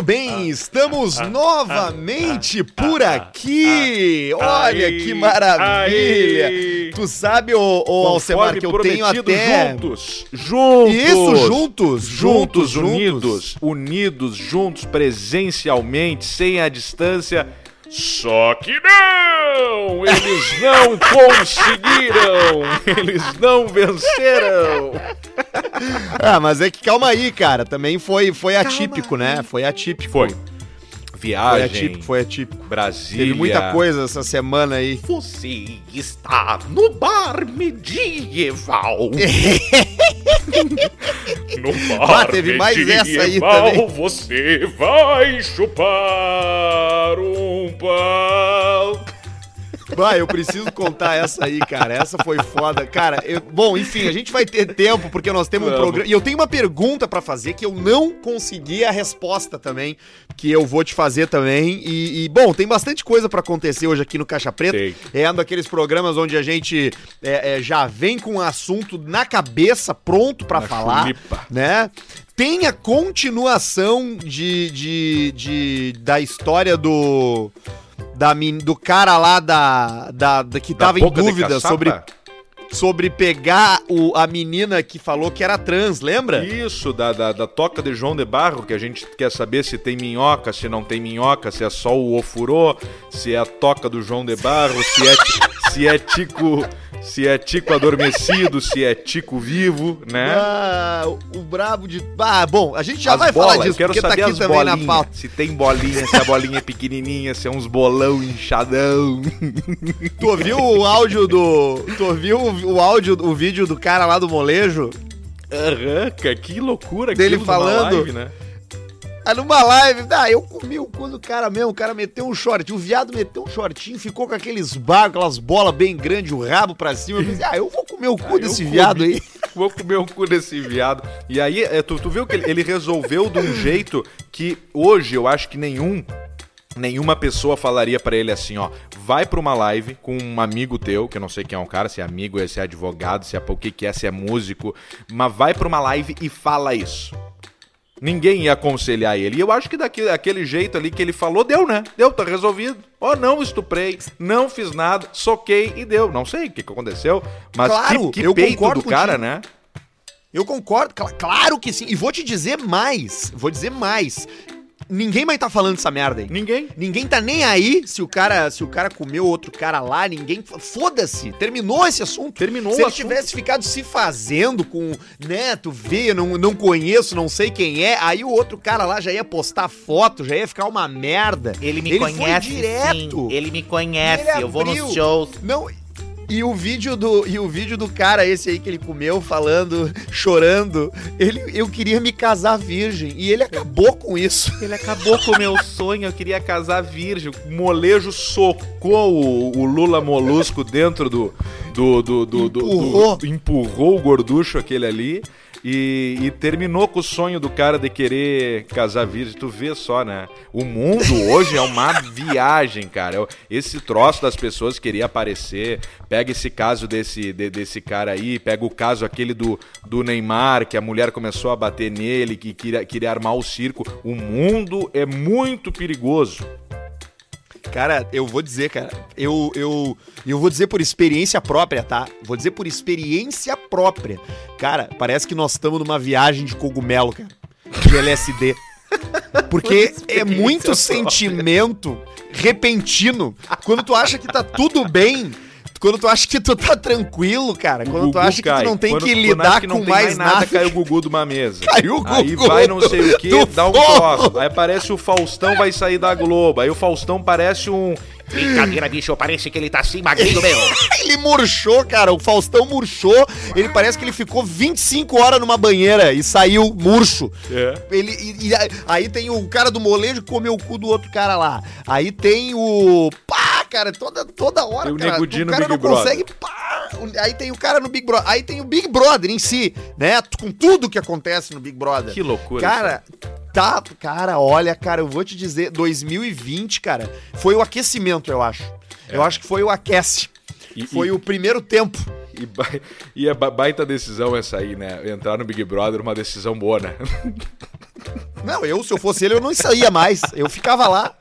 Muito bem, estamos novamente por aqui. Olha Aí, que maravilha. aí. Tu sabe, ô, ô Alcemar, que eu tenho até... juntos, juntos. Isso, juntos, juntos, juntos, unidos, unidos, juntos, presencialmente, sem a distância. Só que não! Eles não conseguiram! Eles não venceram! Ah, mas é que calma aí, cara. Também foi, foi atípico, né? Foi atípico. Foi. Foi Viagem, atípico, foi atípico. Brasília. Teve muita coisa essa semana aí. Você está no bar medieval. no bar Ah, teve mais essa aí medieval, também. Você vai chupar um pau. Vai, eu preciso contar essa aí, cara. Essa foi foda. Cara, eu- bom, enfim, a gente vai ter tempo porque nós temos um Vamos. programa. E eu tenho uma pergunta pra fazer que eu não consegui a resposta também, que eu vou te fazer também. E, e, bom, tem bastante coisa pra acontecer hoje aqui no Caixa Preta. É um daqueles programas onde a gente é, é, já vem com o assunto na cabeça, pronto pra Na falar, chulipa. né? Tem a continuação de, de, de- da história do da do cara lá da, da, da que Da tava em dúvida sobre sobre pegar o, a menina que falou que era trans, lembra? Isso, da, da, da toca de João de Barro, que a gente quer saber se tem minhoca, se não tem minhoca, se é só o ofurô, se é a toca do João de Barro, se é, se é tico. Se é tico adormecido, se é tico vivo, né? Ah, o, brabo de. Ah, bom, a gente já As vai bolas, falar disso, eu quero porque tá saber aqui as também na bolinhas. pauta. Se tem bolinha, se a bolinha é pequenininha, se é uns bolão inchadão. Tu ouviu o áudio do. Tu ouviu o, o áudio, o vídeo do cara lá do molejo? Cara, que loucura Dele falando. live, né? Ah, numa live, ah, eu comi o cu do cara mesmo, o cara meteu um short, o viado meteu um shortinho, ficou com aqueles bagos, aquelas bolas bem grandes, o rabo pra cima. Eu pensei, ah, eu vou comer o cu Ah, desse comi. viado aí. Vou comer o cu desse viado. E aí, é, tu, tu viu que ele, ele resolveu de um jeito que hoje eu acho que nenhum. Nenhuma pessoa falaria pra ele assim, ó, vai pra uma live com um amigo teu, que eu não sei quem é um cara, se é amigo, se é advogado, se é o que que é, se é músico, mas vai pra uma live e fala isso. Ninguém ia aconselhar ele. E eu acho que daquele, daquele jeito ali que ele falou, deu, né? Deu, tá resolvido. Ó, não estuprei, não fiz nada, soquei e deu. Não sei o que, que aconteceu, mas Claro, que, que eu peito do cara, né? Eu concordo, cla- claro que sim. E vou te dizer mais, vou dizer mais. Ninguém vai estar falando essa merda aí. Ninguém. Ninguém tá nem aí se o cara, se o cara comeu outro cara lá, ninguém. Foda-se, terminou esse assunto. Terminou Se o ele assunto. tivesse ficado se fazendo com, né, tu vê, não, não conheço, não sei quem é, aí o outro cara lá já ia postar foto, já ia ficar uma merda. Ele me Ele foi conhece direto. sim. Ele me conhece. Ele eu vou nos shows. Não. E o vídeo do e o vídeo do cara esse aí que ele comeu falando, chorando, ele eu queria me casar virgem e ele acabou com isso. Ele acabou com o meu sonho, eu queria casar virgem. O molejo socou o, o Lula Molusco dentro do. do, do, do, do- Empurrou. do- empurrou o gorducho aquele ali. E, e terminou com o sonho do cara de querer casar virgem. Tu vê só, né? O mundo hoje é uma viagem, cara. Esse troço das pessoas queria aparecer. Pega esse caso desse, de- desse cara aí, pega o caso aquele do, do Neymar, que a mulher começou a bater nele, que queria, queria armar o circo. O mundo é muito perigoso. Cara, eu vou dizer, cara, eu, eu, eu vou dizer por experiência própria, tá? Vou dizer por experiência própria. Cara, parece que nós estamos numa viagem de cogumelo, cara. De LSD. Porque é muito própria. sentimento repentino. Quando tu acha que tá tudo bem. Quando tu acha que tu tá tranquilo, cara. Quando tu acha que tu cai. não tem Quando- que lidar que com tem mais nada. cai o Gugu de uma mesa. Caiu o Aí Gugu vai não sei o que, dá um troço. Aí aparece o Faustão, vai sair da Globo. Aí o Faustão parece um... Brincadeira, bicho. Parece que ele tá assim, magrinho, meu. Ele murchou, cara. O Faustão murchou. Ele parece que ele ficou 25 horas numa banheira e saiu murcho. É. Ele, e, e aí- aí tem o cara do molejo que comeu o cu do outro cara lá. Aí tem o. Pá, cara, toda, toda hora. O cara, no cara não Brother. consegue. Pá, o- aí tem o cara no Big Brother. Aí tem o Big Brother em si, né? Com tudo que acontece no Big Brother. Que loucura. Cara, tá. Cara, olha, cara, eu vou te dizer, 2020, cara, foi o aquecimento, eu acho. Eu acho que foi o aquece. E- foi e- o primeiro tempo. E, ba- e é ba- baita decisão essa aí, né? Entrar no Big Brother, uma decisão boa, né? Não, eu, se eu fosse ele, eu não saía mais. Eu ficava lá.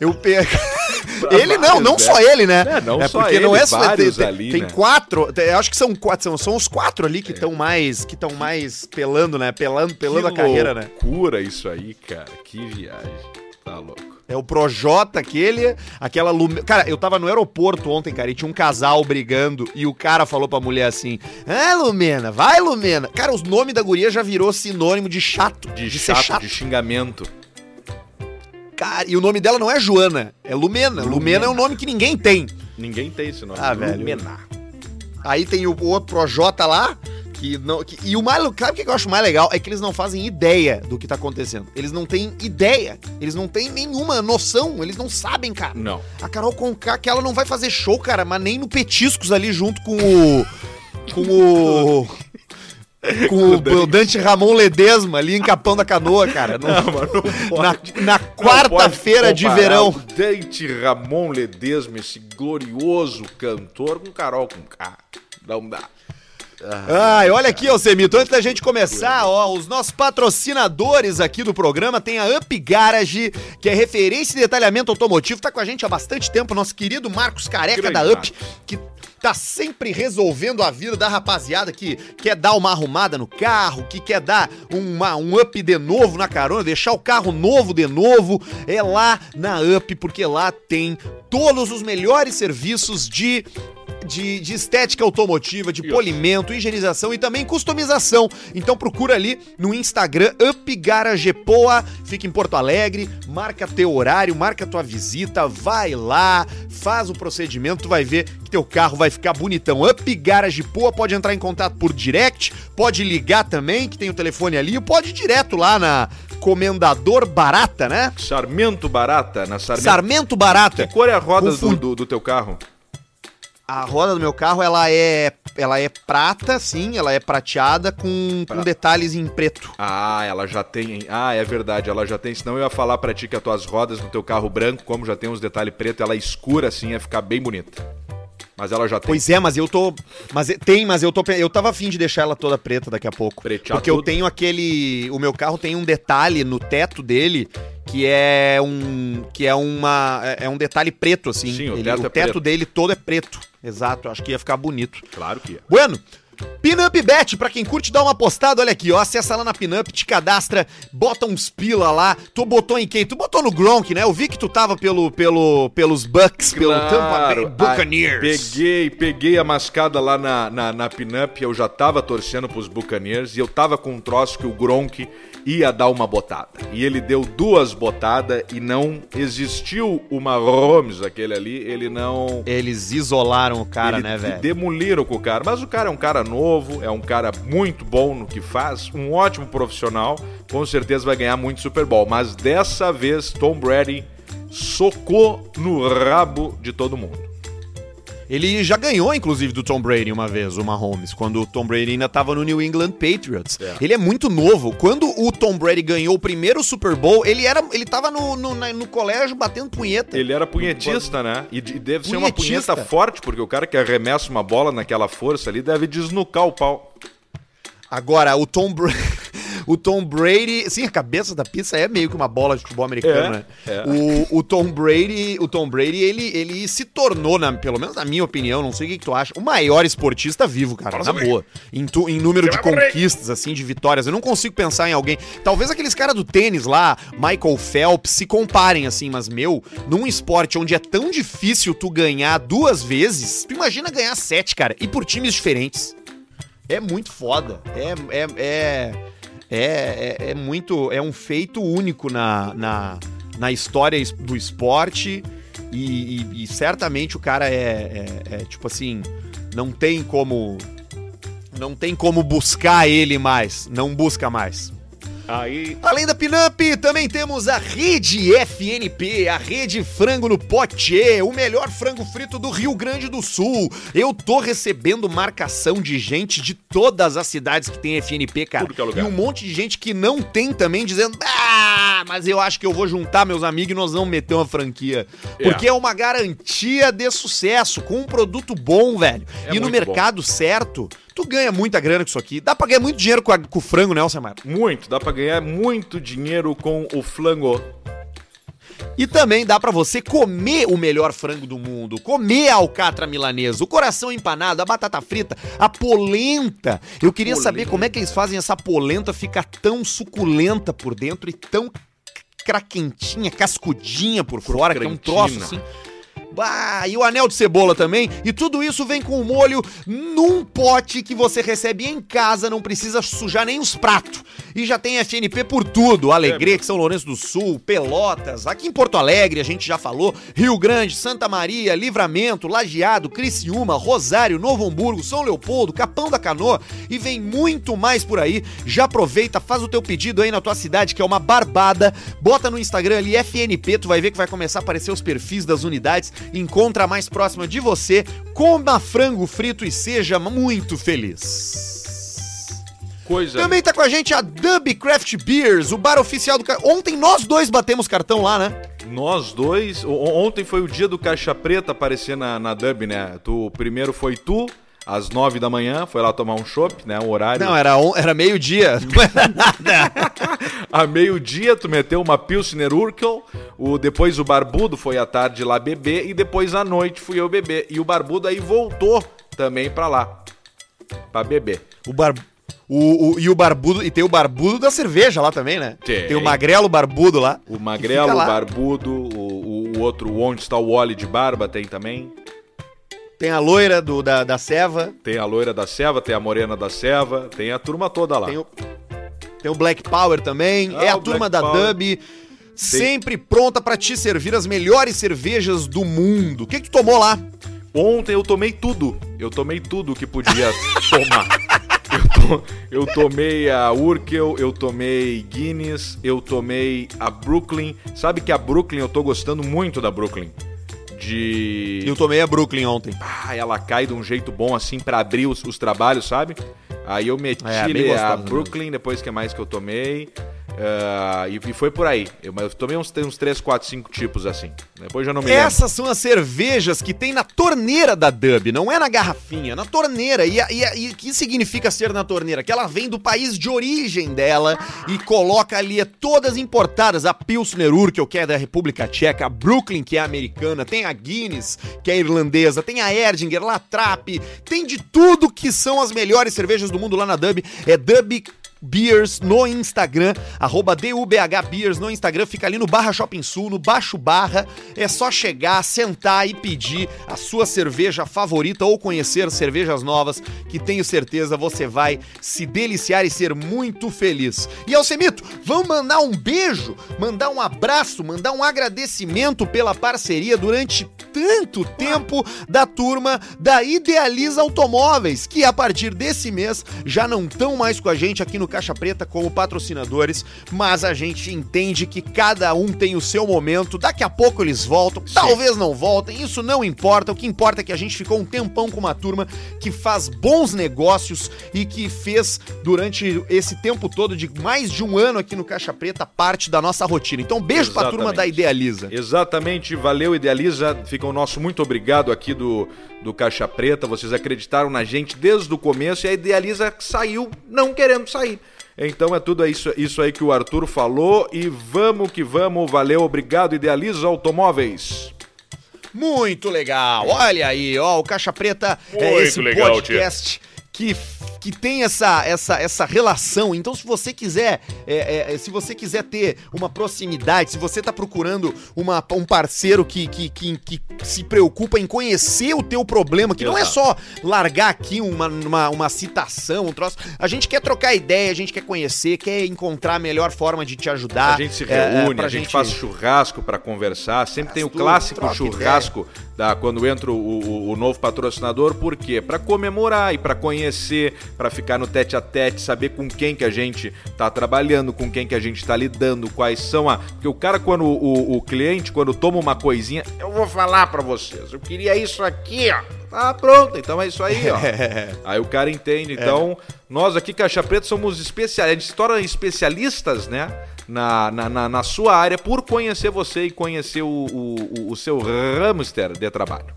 Eu pe... Ele não, não só ele, né? É, não só porque ele, não é só tem, ali, tem né? quatro, tem- eu acho que são quatro, são, são os quatro ali que estão mais que estão mais pelando, né? Pelando, pelando a que carreira, né? loucura isso aí, cara. Que viagem. Tá louco. É o Projota aquele, aquela Lume... Cara, eu tava no aeroporto ontem, cara, e tinha um casal brigando e o cara falou pra mulher assim: "Ah, Lumena, vai Lumena". Cara, os nomes da guria já virou sinônimo de chato, De, ser chato, de xingamento. Cara, e o nome dela não é Joana, é Lumena. Lumena, é um nome que ninguém tem. Ninguém tem esse nome. Ah, velho. Lumena. Aí tem o outro Projota lá, que não. que- e o mais. Sabe o que eu acho mais legal? É que eles não fazem ideia do que tá acontecendo. Eles não têm ideia. Eles não têm nenhuma noção. Eles não sabem, cara. Não. A Carol Conká, que ela não vai fazer show, cara, mas nem no Petiscos ali junto com o. Com o. Com o, o Dante Ramon Ledesma ali em Capão da Canoa, cara. Não- Não, mas não na pode. na Não quarta-feira de verão. O Dante Ramon Ledesma, esse glorioso cantor, com Carol com K. Não dá. Ai, olha aqui, Alcemito, antes da gente começar, ó, os nossos patrocinadores aqui do programa tem a Up Garage, que é referência em detalhamento automotivo, tá com a gente há bastante tempo, nosso querido Marcos Careca Grande da Up, que tá sempre resolvendo a vida da rapaziada que quer dar uma arrumada no carro, que quer dar uma, um up de novo na carona, deixar o carro novo de novo, é lá na Up, porque lá tem todos os melhores serviços de de, de estética automotiva, de polimento, higienização e também customização. Então procura ali no Instagram UpGaragepoa, fica em Porto Alegre, marca teu horário, marca tua visita, vai lá, faz o procedimento, tu vai ver que teu carro vai ficar bonitão. UpGaragepoa pode entrar em contato por direct, pode ligar também, que tem o telefone ali, ou pode ir direto lá na Comendador Barata, né? Sarmento Barata, na Sarmento. Sarmento Barata. Que cor é a roda do, do, do teu carro? A roda do meu carro, ela é ela é prata, sim, ela é prateada com, com detalhes em preto. Ah, ela já tem. Ah, é verdade, ela já tem. Senão eu ia falar pra ti que as tuas rodas no teu carro branco, como já tem uns detalhes preto, ela é escura assim, ia ficar bem bonita. Mas ela já tem. Pois é, mas eu tô. Mas é- tem, mas eu tô. Eu tava afim de deixar ela toda preta daqui a pouco. Pretear porque eu tudo. tenho aquele. O meu carro tem um detalhe no teto dele que é um. Que é uma. É é um detalhe preto, assim. Sim, o Ele- teto é preto. dele todo é preto. Exato, acho que ia ficar bonito. Claro que é. Bueno, Pinup Bet, pra quem curte dar uma postada, olha aqui, ó, acessa lá na Pinup, te cadastra, bota uns pila lá. Tu botou em quem? Tu botou no Gronk, né? Eu vi que tu tava pelo, pelo, pelos Bucks, pelo Tampa Bay Buccaneers. Ah, peguei, peguei a mascada lá na, na, na pinup, eu já tava torcendo pros Buccaneers e eu tava com um troço que o Gronk ia dar uma botada. E ele deu duas botadas e não existiu uma Holmes, aquele ali, ele não... Eles isolaram o cara, ele né, velho? demoliram com o cara. Mas o cara é um cara novo, é um cara muito bom no que faz, um ótimo profissional, com certeza vai ganhar muito Super Bowl. Mas dessa vez, Tom Brady socou no rabo de todo mundo. Ele já ganhou, inclusive, do Tom Brady uma vez, o Mahomes, quando o Tom Brady ainda tava no New England Patriots. É. Ele é muito novo. Quando o Tom Brady ganhou o primeiro Super Bowl, ele era, ele tava no, no, na- no colégio batendo punheta. Ele era punhetista, né? E de- deve ser uma Punhetista. punheta forte, porque o cara que arremessa uma bola naquela força ali deve desnucar o pau. Agora, o Tom Brady. O Tom Brady. Sim, a cabeça da pizza é meio que uma bola de futebol americano, É, né? é. O, o Tom Brady. O Tom Brady, ele, ele se tornou, na, pelo menos na minha opinião, não sei o que, que tu acha, o maior esportista vivo, cara. Na boa. Em, tu- em número de conquistas, assim, de vitórias. Eu não consigo pensar em alguém. Talvez aqueles caras do tênis lá, Michael Phelps, se comparem, assim, mas, meu, num esporte onde é tão difícil tu ganhar duas vezes, tu imagina ganhar sete, cara, e por times diferentes. É muito foda. É, é, é, é, é, é muito. É um feito único na, na, na história do esporte. E, e- e certamente o cara é, é- é, tipo assim. Não tem como. Não tem como buscar ele mais. Não busca mais. Aí. Além da Pinup, também temos a Rede FNP, a Rede Frango no Pote, o melhor frango frito do Rio Grande do Sul. Eu tô recebendo marcação de gente de todas as cidades que tem FNP, cara. Tudo que é lugar. E um monte de gente que não tem também, dizendo: Ah, mas eu acho que eu vou juntar meus amigos e nós vamos meter uma franquia. É. Porque é uma garantia de sucesso, com um produto bom, velho. É e no muito bom. mercado certo, Tu ganha muita grana com isso aqui. Dá pra ganhar muito dinheiro com, a- com o frango, né, Alcemar? Muito, dá pra ganhar muito dinheiro com o flango. E também dá pra você comer o melhor frango do mundo, comer a alcatra milanesa, o coração empanado, a batata frita, a polenta. Eu queria saber Polenta. como é que eles fazem essa polenta ficar tão suculenta por dentro e tão craquentinha, cascudinha por fora, que é um troço assim. Bah, e o anel de cebola também. E tudo isso vem com o molho num pote que você recebe em casa, não precisa sujar nem os pratos. E já tem FNP por tudo. Alegrete, São Lourenço do Sul, Pelotas, aqui em Porto Alegre, a gente já falou, Rio Grande, Santa Maria, Livramento, Lajeado, Criciúma, Rosário, Novo Hamburgo, São Leopoldo, Capão da Canoa e vem muito mais por aí. Já aproveita, faz o teu pedido aí na tua cidade, que é uma barbada. Bota no Instagram ali FNP, tu vai ver que vai começar a aparecer os perfis das unidades. Encontra a mais próxima de você, coma frango frito e seja muito feliz. Coisa. Também tá com a gente a Dub Craft Beers, o bar oficial do... Ontem nós dois batemos cartão lá, né? Nós dois. o- o- Ontem foi o dia do Caixa Preta aparecer na, na Dub, né? Tu, primeiro foi tu, às nove da manhã, foi lá tomar um chopp, né? O horário. Não, era, on- era meio-dia, não era nada. A meio-dia, tu meteu uma Pilsner Urkel, o, depois o Barbudo foi à tarde lá beber, e depois à noite fui eu beber. E o Barbudo aí voltou também pra lá, pra beber. O bar... O, o- e o barbudo, e tem o barbudo da cerveja lá também, né? Tem. o magrelo barbudo lá. O Magrelo, o. Barbudo, o, o, o outro, onde está o Wally de barba, tem também. Tem a loira do, da, da Seva, Tem a loira da Seva, tem a morena da Seva, tem a turma toda lá. tem o, tem o Black Power também, Ah, é a turma Black da Power. Dub, sempre pronta pra te servir as melhores cervejas do mundo. O que que tu tomou lá? Ontem eu tomei tudo. Eu tomei tudo que podia tomar. Eu, to- eu tomei a Urkel, eu tomei Guinness, eu tomei a Brooklyn. Sabe que a Brooklyn, eu tô gostando muito da Brooklyn. De. Eu tomei a Brooklyn ontem. Ah, ela cai de um jeito bom assim pra abrir os, os trabalhos, sabe? Aí eu meti É, a mesmo. Brooklyn, depois que mais que eu tomei. Ah, e, foi por aí. Eu, mas eu tomei uns, uns 3, 4, 5 tipos assim. Depois já não me lembro. Essas são as cervejas que tem na torneira da Dub, não é na garrafinha, na torneira. E, e, que significa ser na torneira? Que ela vem do país de origem dela e coloca ali é todas importadas. A Pilsner Urkel, que é da República Tcheca, a Brooklyn, que é americana, tem a Guinness, que é irlandesa, tem a Erdinger, Latrap, tem de tudo que são as melhores cervejas do mundo lá na Dub. É Dub Beers no Instagram, arroba DUBH Beers no Instagram, fica ali no Barra Shopping Sul, no Baixo Barra. É só chegar, sentar e pedir a sua cerveja favorita ou conhecer cervejas novas, que tenho certeza você vai se deliciar e ser muito feliz. E Alcemito, vamos mandar um beijo, mandar um abraço, mandar um agradecimento pela parceria durante tanto tempo da turma da Idealiza Automóveis, que a partir desse mês já não estão mais com a gente aqui no Caixa Preta como patrocinadores, mas a gente entende que cada um tem o seu momento, daqui a pouco eles voltam, talvez não voltem, isso não importa, o que importa é que a gente ficou um tempão com uma turma que faz bons negócios e que fez durante esse tempo todo de mais de um ano aqui no Caixa Preta parte da nossa rotina. Então beijo pra turma da Exatamente. Idealiza. Exatamente, valeu Idealiza, fica o nosso muito obrigado aqui do, do Caixa Preta, vocês acreditaram na gente desde o começo e a Idealiza saiu não querendo sair. Então é tudo isso, isso aí que o Arthur falou e vamos que vamos, valeu, obrigado Idealiza Automóveis. Muito legal. Olha aí, ó, o Caixa Preta é Muito esse legal, podcast que, que tem essa, essa, essa relação. Então, se você quiser, é, é, se você quiser ter uma proximidade, se você tá procurando uma, um parceiro que, que, que, que se preocupa em conhecer o teu problema, que não é Exato. só largar aqui uma, uma, uma citação, um troço. A gente quer trocar ideia, a gente quer conhecer, quer encontrar a melhor forma de te ajudar. A gente se é, é, reúne, pra a gente, faz churrasco pra conversar. Sempre tem o tudo, clássico churrasco da, quando entra o, o- o novo patrocinador. Por quê? Pra comemorar e pra conhecer, pra ficar no tete a tete, saber com quem que a gente tá trabalhando, com quem que a gente tá lidando, quais são a. Porque o cara, quando o, o cliente, quando toma uma coisinha, eu vou falar pra vocês, eu queria isso aqui, ó. Tá pronto, então é isso aí, ó. Aí o cara entende. Então, nós aqui, Caixa Preta, somos especialistas. A gente se torna especialistas, né? Na, na, na, sua área por conhecer você e conhecer o, o, o- o seu hamster de trabalho.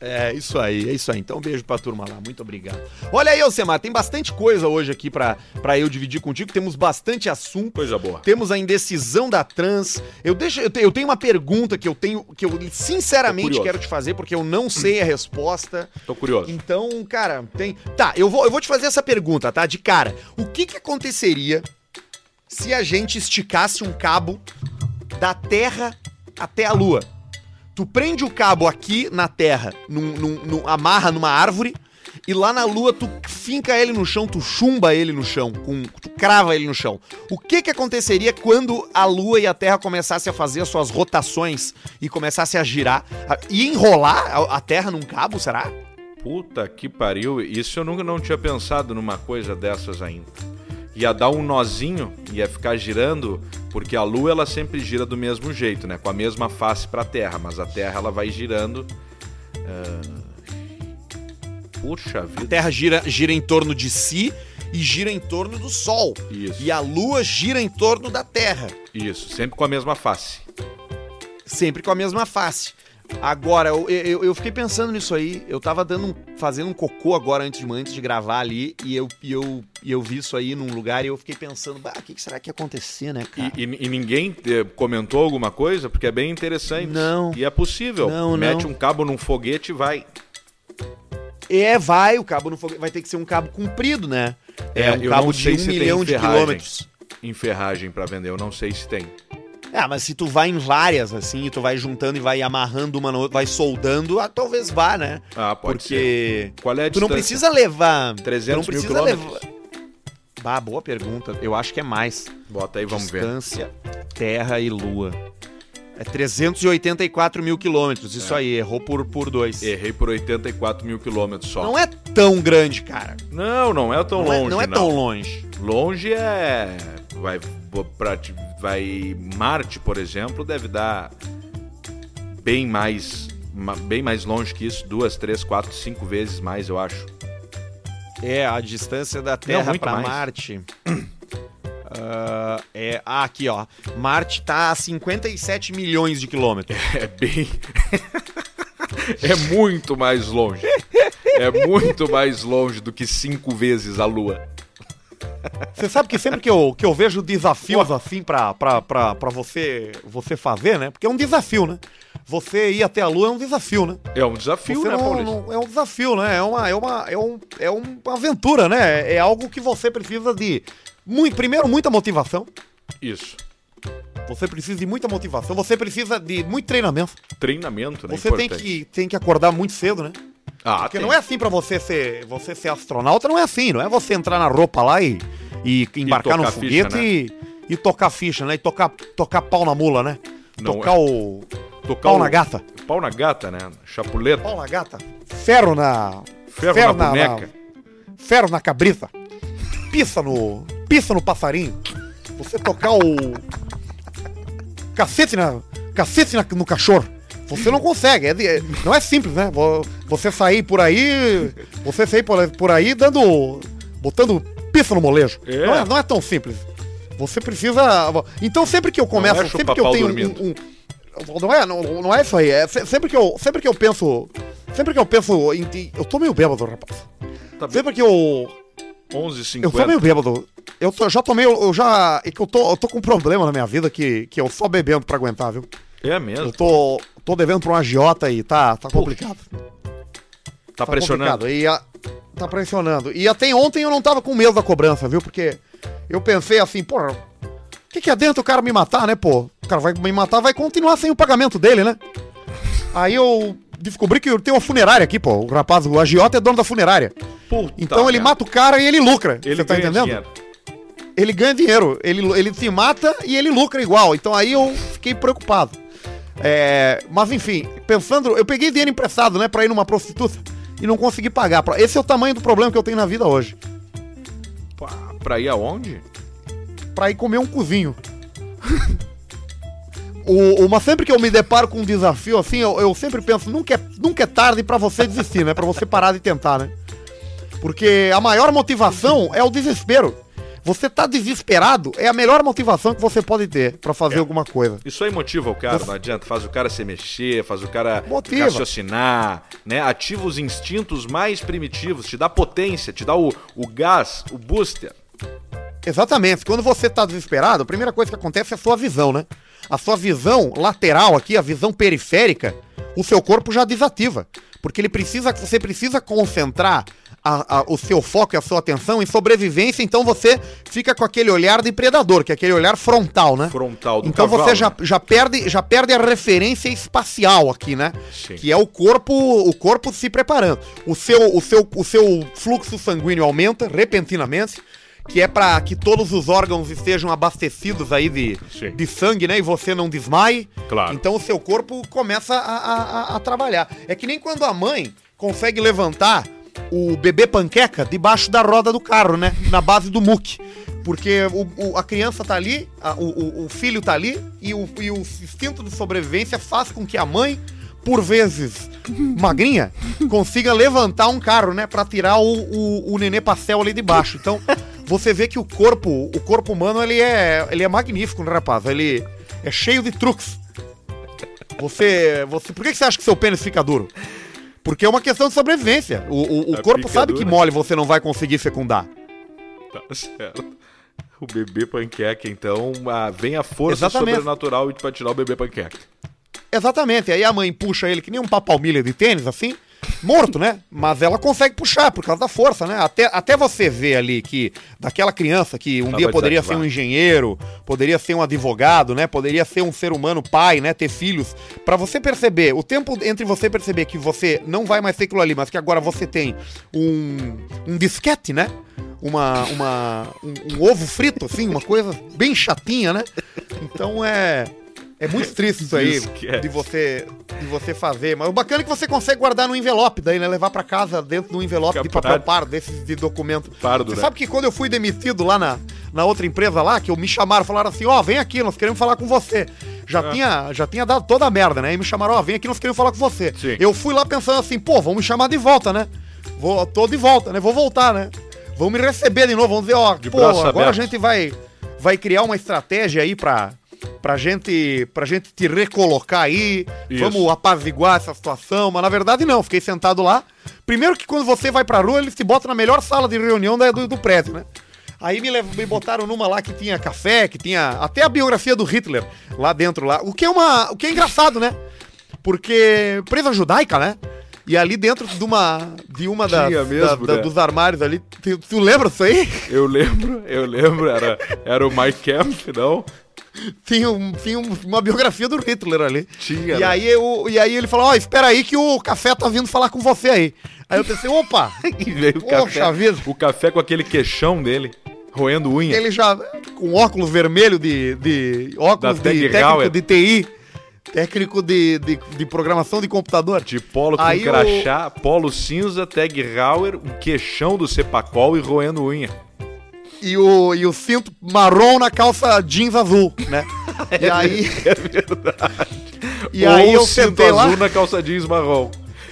É, isso aí, é isso aí. Então, um beijo pra turma lá. Muito obrigado. Olha aí, Alcemar, tem bastante coisa hoje aqui pra, pra eu dividir contigo. Temos bastante assunto. Coisa boa. Temos a indecisão da trans. Eu, deixo, eu, te- eu tenho uma pergunta que eu tenho que eu sinceramente quero te fazer, porque eu não sei a resposta. Tô curioso. Então, cara, tem. Tá, eu vou, eu vou te fazer essa pergunta, tá? De cara. O que que aconteceria se a gente esticasse um cabo da Terra até a Lua? Tu prende o cabo aqui na Terra, num, num- num- amarra numa árvore, e lá na Lua tu finca ele no chão, tu chumba ele no chão, com, tu crava ele no chão. O que que aconteceria quando a Lua e a Terra começassem a fazer as suas rotações e começassem a girar? E enrolar a, a Terra num cabo, será? Puta que pariu. Isso eu nunca não tinha pensado numa coisa dessas ainda. Ia dar um nozinho, ia ficar girando, porque a Lua ela sempre gira do mesmo jeito, né? Com a mesma face pra Terra, mas a Terra ela vai girando. ah, Puxa A vida. Terra gira, gira em torno de si e gira em torno do Sol. Isso. E a Lua gira em torno da Terra, Isso, sempre com a mesma face. sempre com a mesma face. Agora, eu, eu, eu fiquei pensando nisso aí. Eu tava dando fazendo um cocô agora antes de, antes de gravar ali, e eu, e, eu, e eu vi isso aí num lugar e eu fiquei pensando, bah, o que, que será que ia acontecer, né, cara? E, e- e ninguém eh, comentou alguma coisa? Porque é bem interessante. Não. E é possível. Não, Mete não. um cabo num foguete e vai. É, vai, o cabo no fogo vai ter que ser um cabo comprido, né? É, É, um cabo de um milhão de ferragem. quilômetros. Em ferragem pra vender, eu não sei se tem. Ah, mas se tu vai em várias, assim, e tu vai juntando e vai amarrando uma outra, vai soldando, ah, talvez vá, né? Ah, pode ser. Porque Qual é a tu não distância? precisa levar... 300 tu não mil precisa quilômetros? levar... Bah, boa pergunta. Eu acho que é mais. Bota aí, vamos ver. Distância, Terra e Lua. É 384 mil quilômetros, isso aí, errou por, por dois. Errei por 84 mil quilômetros só. Não é tão grande, cara. Não, não é tão não, longe, é, não é tão longe. Longe é... Vai, pra, vai... Marte, por exemplo, deve dar bem mais... ma- Bem mais longe que isso. Duas, três, quatro, cinco vezes mais, eu acho. É, a distância da Terra mais. Marte. Ah, é, ah, aqui, ó. Marte tá a 57 milhões de quilômetros. É bem... é muito mais longe. É muito mais longe do que cinco vezes a Lua. Você sabe que sempre que eu, que eu vejo desafios assim pra, pra, pra, pra você, você fazer, né? Porque é um desafio, né? Você ir até a Lua é um desafio, né? É um desafio, Você né, não- não- é um desafio, né? É uma, é uma, é um, é uma aventura, né? É algo que você precisa de. Muito, primeiro, muita motivação. Isso. Você precisa de muita motivação. Você precisa de muito treinamento. Treinamento, né? Você tem que, tem que acordar muito cedo, né? Ah, Porque tem. não é assim pra você ser, você ser astronauta, não é assim, não é você entrar na roupa lá e, e embarcar num tocar ficha, foguete né? e, e tocar ficha, né? E tocar, tocar pau na mula, né? Não tocar é. o Tocar pau o- na gata. Pau na gata, né? Chapuleta. Pau na gata. Ferro na... Ferro, na boneca. ferro na cabrita. Pisa no... Pisa no passarinho. Você tocar o... Cacete na... Cacete na- no cachorro. Você não consegue, é é- não é simples, né? Vo- Você sair por aí, você sair por, aí dando, botando pista no molejo. É. Não, é, não é tão simples. Você precisa. Então sempre que eu começo, é sempre que eu tenho um, um- não é, não, não é isso aí. É se- sempre que eu, sempre que eu penso, sempre que eu penso, em, eu tô meio bêbado, rapaz. Tá bem. Sempre que eu, 11,50. eu tô meio bêbado. Eu tô- já tomei, eu já, é que eu tô, eu tô com um problema na minha vida que, que eu só bebendo pra aguentar, viu? É mesmo. Eu tô, tô devendo pra um agiota e tá, tá complicado. Tá pressionando. complicado. E a- tá pressionando. E até ontem eu não tava com medo da cobrança, viu? Porque eu pensei assim, porra, o que, que adianta o cara me matar, né, pô? O cara vai me matar, vai continuar sem o pagamento dele, né? Aí eu descobri que tem uma funerária aqui, pô. O rapaz, o agiota é dono da funerária. Puta Então ele merda. mata o cara e ele lucra. Ele Você tá entendendo? dinheiro. Ele ganha dinheiro. Ele, ele se mata e ele lucra igual. Então aí eu fiquei preocupado. É, mas enfim, pensando, eu peguei dinheiro emprestado, né, pra ir numa prostituta e não consegui pagar. Esse é o tamanho do problema que eu tenho na vida hoje. Pá, Pra ir aonde? Pra ir comer um cozinho. o, uma sempre que eu me deparo com um desafio assim, eu, eu sempre penso, nunca é, nunca é tarde pra você desistir, né? Pra você parar de tentar, né? Porque a maior motivação é o desespero. Você tá desesperado, é a melhor motivação que você pode ter pra fazer É. alguma coisa. Isso aí motiva o cara, não adianta. Faz o cara se mexer, faz o cara Motiva. raciocinar, né? Ativa os instintos mais primitivos, te dá potência, te dá o, o gás, o booster. Exatamente. Quando você tá desesperado, a primeira coisa que acontece é a sua visão, né? A sua visão lateral aqui, a visão periférica, o seu corpo já desativa. Porque ele precisa, você precisa concentrar a- a- o seu foco e a sua atenção em sobrevivência, então você fica com aquele olhar de predador, que é aquele olhar frontal, né? Frontal do Então cavalo, você já, já, perde, já perde a referência espacial aqui, né? Sim. Que é o corpo, o corpo se preparando. O seu, o seu, o seu fluxo sanguíneo aumenta repentinamente, que é para que todos os órgãos estejam abastecidos aí de, Sim. de sangue, né? E você não desmaie. Claro. Então o seu corpo começa a, a- a trabalhar. É que nem quando a mãe consegue levantar o bebê panqueca debaixo da roda do carro, né? Na base do muque. Porque o, o- a criança tá ali, a- o, o- filho tá ali, e o, e o instinto de sobrevivência faz com que a mãe, por vezes magrinha, consiga levantar um carro, né? Pra tirar o, o, o nenê pastel ali de baixo. Então, você vê que o corpo, o corpo humano, ele é, ele é magnífico, né, rapaz? Ele é cheio de truques. Você, você, por que que você acha que seu pênis fica duro? Porque é uma questão de sobrevivência. O, o, o corpo sabe que mole você não vai conseguir fecundar. Tá certo. O bebê panqueca, então, ah, vem a força Exatamente. sobrenatural pra tirar o bebê panqueca. Exatamente. Aí a mãe puxa ele que nem um papalmilha de tênis, assim, morto, né? Mas ela consegue puxar por causa da força, né? Até, até você ver ali que daquela criança que um Tava dia poderia ser desativado. um engenheiro, poderia ser um advogado, né? Poderia ser um ser humano pai, né? Ter filhos. Pra você perceber, o tempo entre você perceber que você não vai mais ter aquilo ali, mas que agora você tem um, um disquete, né? Uma, uma, um, um ovo frito, assim, uma coisa bem chatinha, né? Então é. É muito triste isso aí Disquete. de você de você fazer. Mas o bacana é que você consegue guardar no envelope daí, né? Levar pra casa dentro do envelope Fica de papel pardo, desses de documento. Pardo, você né? sabe que quando eu fui demitido lá na, na outra empresa lá, que eu me chamaram, falaram assim, ó, vem aqui, nós queremos falar com você. Já, Ah. tinha, já tinha dado toda a merda, né? E me chamaram, ó, vem aqui, nós queremos falar com você. Sim. Eu fui lá pensando assim, pô, vão me chamar de volta, né? Vou, tô de volta, né? Vou voltar, né? Vão me receber de novo, vão dizer, ó, De pô, agora a abertos. gente vai, vai criar uma estratégia aí pra, pra, gente, pra gente te recolocar aí, Isso. vamos apaziguar essa situação, mas na verdade não, fiquei sentado lá. Primeiro que quando você vai pra rua, eles te botam na melhor sala de reunião da- do, do prédio, né? Aí me, me botaram numa lá que tinha café, que tinha até a biografia do Hitler lá dentro lá. O que é uma, o que é engraçado, né? Porque presa judaica, né? E ali dentro de uma de uma das, mesmo, da- da- né? dos armários ali, tu, tu lembra disso aí? Eu lembro, eu lembro, era, era o Mike Kemp, não? Tinha, um- tinha um- uma biografia do Hitler ali. Tinha, E né? aí, eu, e aí ele falou, ó, espera aí que o café tá vindo falar com você aí. Aí eu pensei, opa, E veio o café, vida. o café com aquele queixão dele, roendo unha. ele já com óculos vermelho de, de óculos Da de técnico de TI, técnico de, de, de programação de computador. De polo com Aí o- crachá, polo cinza, tag Hauer, um queixão do Cepacol e roendo unha. E o, e o cinto marrom na calça jeans azul, né? E aí, É verdade. e aí Ou eu o cinto sentei lá. azul na calça jeans marrom.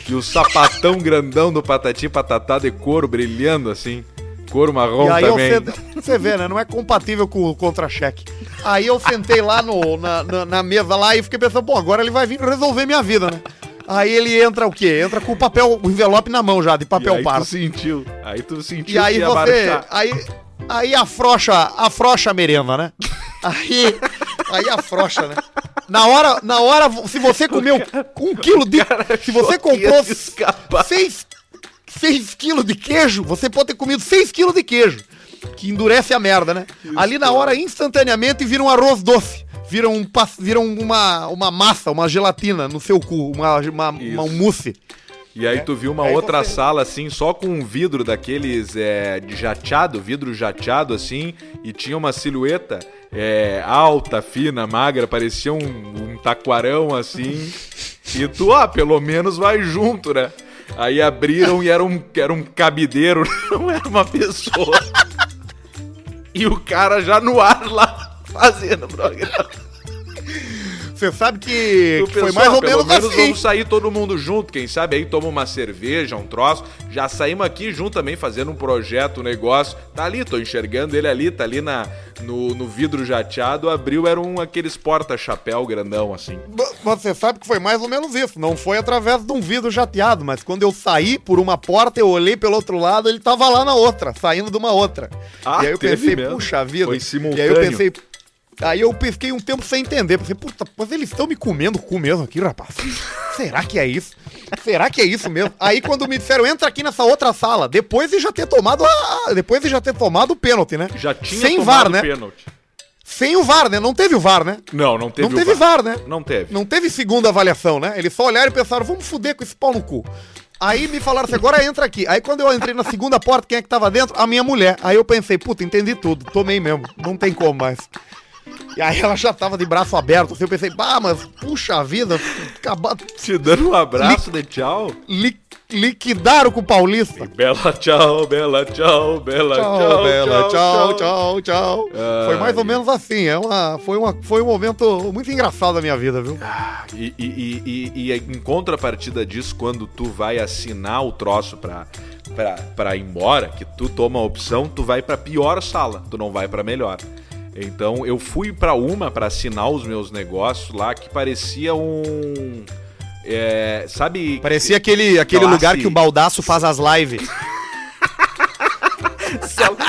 E o sapatão grandão do patati patatá de couro brilhando assim. Couro marrom E aí também. eu você vê, né? Não é compatível com o contra-cheque. Aí eu sentei lá no, na, na, na mesa lá e fiquei pensando, pô, agora ele vai vir resolver minha vida, né? Aí ele entra o quê? Entra com o papel, o envelope na mão já, de E papel aí tu pardo. sentiu. Aí tu sentiu E aí que ia você. Aí, aí afrouxa, afrouxa a merenda, né? Aí. Aí afrouxa, né? Na hora, na hora, se você comeu um quilo de. Se você comprou se escapar. 6, 6 quilos de queijo, você pode ter comido 6 quilos de queijo. Que endurece a merda, né? Ali na hora, instantaneamente, vira um arroz doce. Vira, um, vira um- uma, uma massa, uma gelatina no seu cu, uma, uma, uma um mousse. E aí tu viu uma Aí outra você- sala assim, só com um vidro daqueles é, de jateado, vidro jateado assim, e tinha uma silhueta é, alta, fina, magra, parecia um, um taquarão assim. E tu, ah, pelo menos vai junto, né? Aí abriram e era um, era um cabideiro, não era uma pessoa. E o cara já no ar lá, fazendo programa. Você sabe que, que foi pensou, mais ou pelo menos, menos assim. vamos sair todo mundo junto, quem sabe aí toma uma cerveja, um troço. Já saímos aqui junto também fazendo um projeto, um negócio. Tá ali, tô enxergando ele ali, tá ali na, no, no vidro jateado. Abriu, era um aqueles porta-chapéu grandão assim. Mas Você sabe que foi mais ou menos isso. Não foi através de um vidro jateado, mas quando eu saí por uma porta, eu olhei pelo outro lado, ele tava lá na outra, saindo de uma outra. Ah, e aí eu teve pensei, mesmo. puxa vida. Foi E aí eu simultâneo. pensei. Aí eu fiquei um tempo sem entender. Pensei, puta, mas eles estão me comendo o cu mesmo aqui, rapaz. Será que é isso? Será que é isso mesmo? Aí quando me disseram, entra aqui nessa outra sala, depois de já ter tomado a. Depois de já ter tomado o pênalti, né? Já tinha Sem tomado VAR, né? pênalti. Sem o VAR, né? Não teve o VAR, né? Não, não teve não teve VAR, né? Não teve. Não teve segunda avaliação, né? Eles só olharam e pensaram, vamos fuder com esse pau no cu. Aí me falaram assim, agora entra aqui. Aí quando eu entrei na segunda porta, quem é que tava dentro? A minha mulher. Aí eu pensei, puta, entendi tudo. Tomei mesmo. Não tem como mais. E aí ela já tava de braço aberto. Assim, eu pensei, bah, mas puxa vida, acabar, Te dando um abraço de tchau. li- liquidaram com o Paulista. Bela tchau, bela tchau, bela tchau. Tchau, Bela, tchau, tchau, tchau. Ai. Foi mais ou menos assim. É uma, foi, uma, foi um momento muito engraçado da minha vida, viu? E, e, e, e, e em contrapartida disso, quando tu vai assinar o troço pra, pra, pra ir embora, que tu toma a opção, tu vai pra pior sala, tu não vai pra melhor. Então eu fui pra uma pra assinar os meus negócios lá que parecia um. é, sabe. Parecia aquele, aquele Classe- lugar que o Baldaço faz as lives.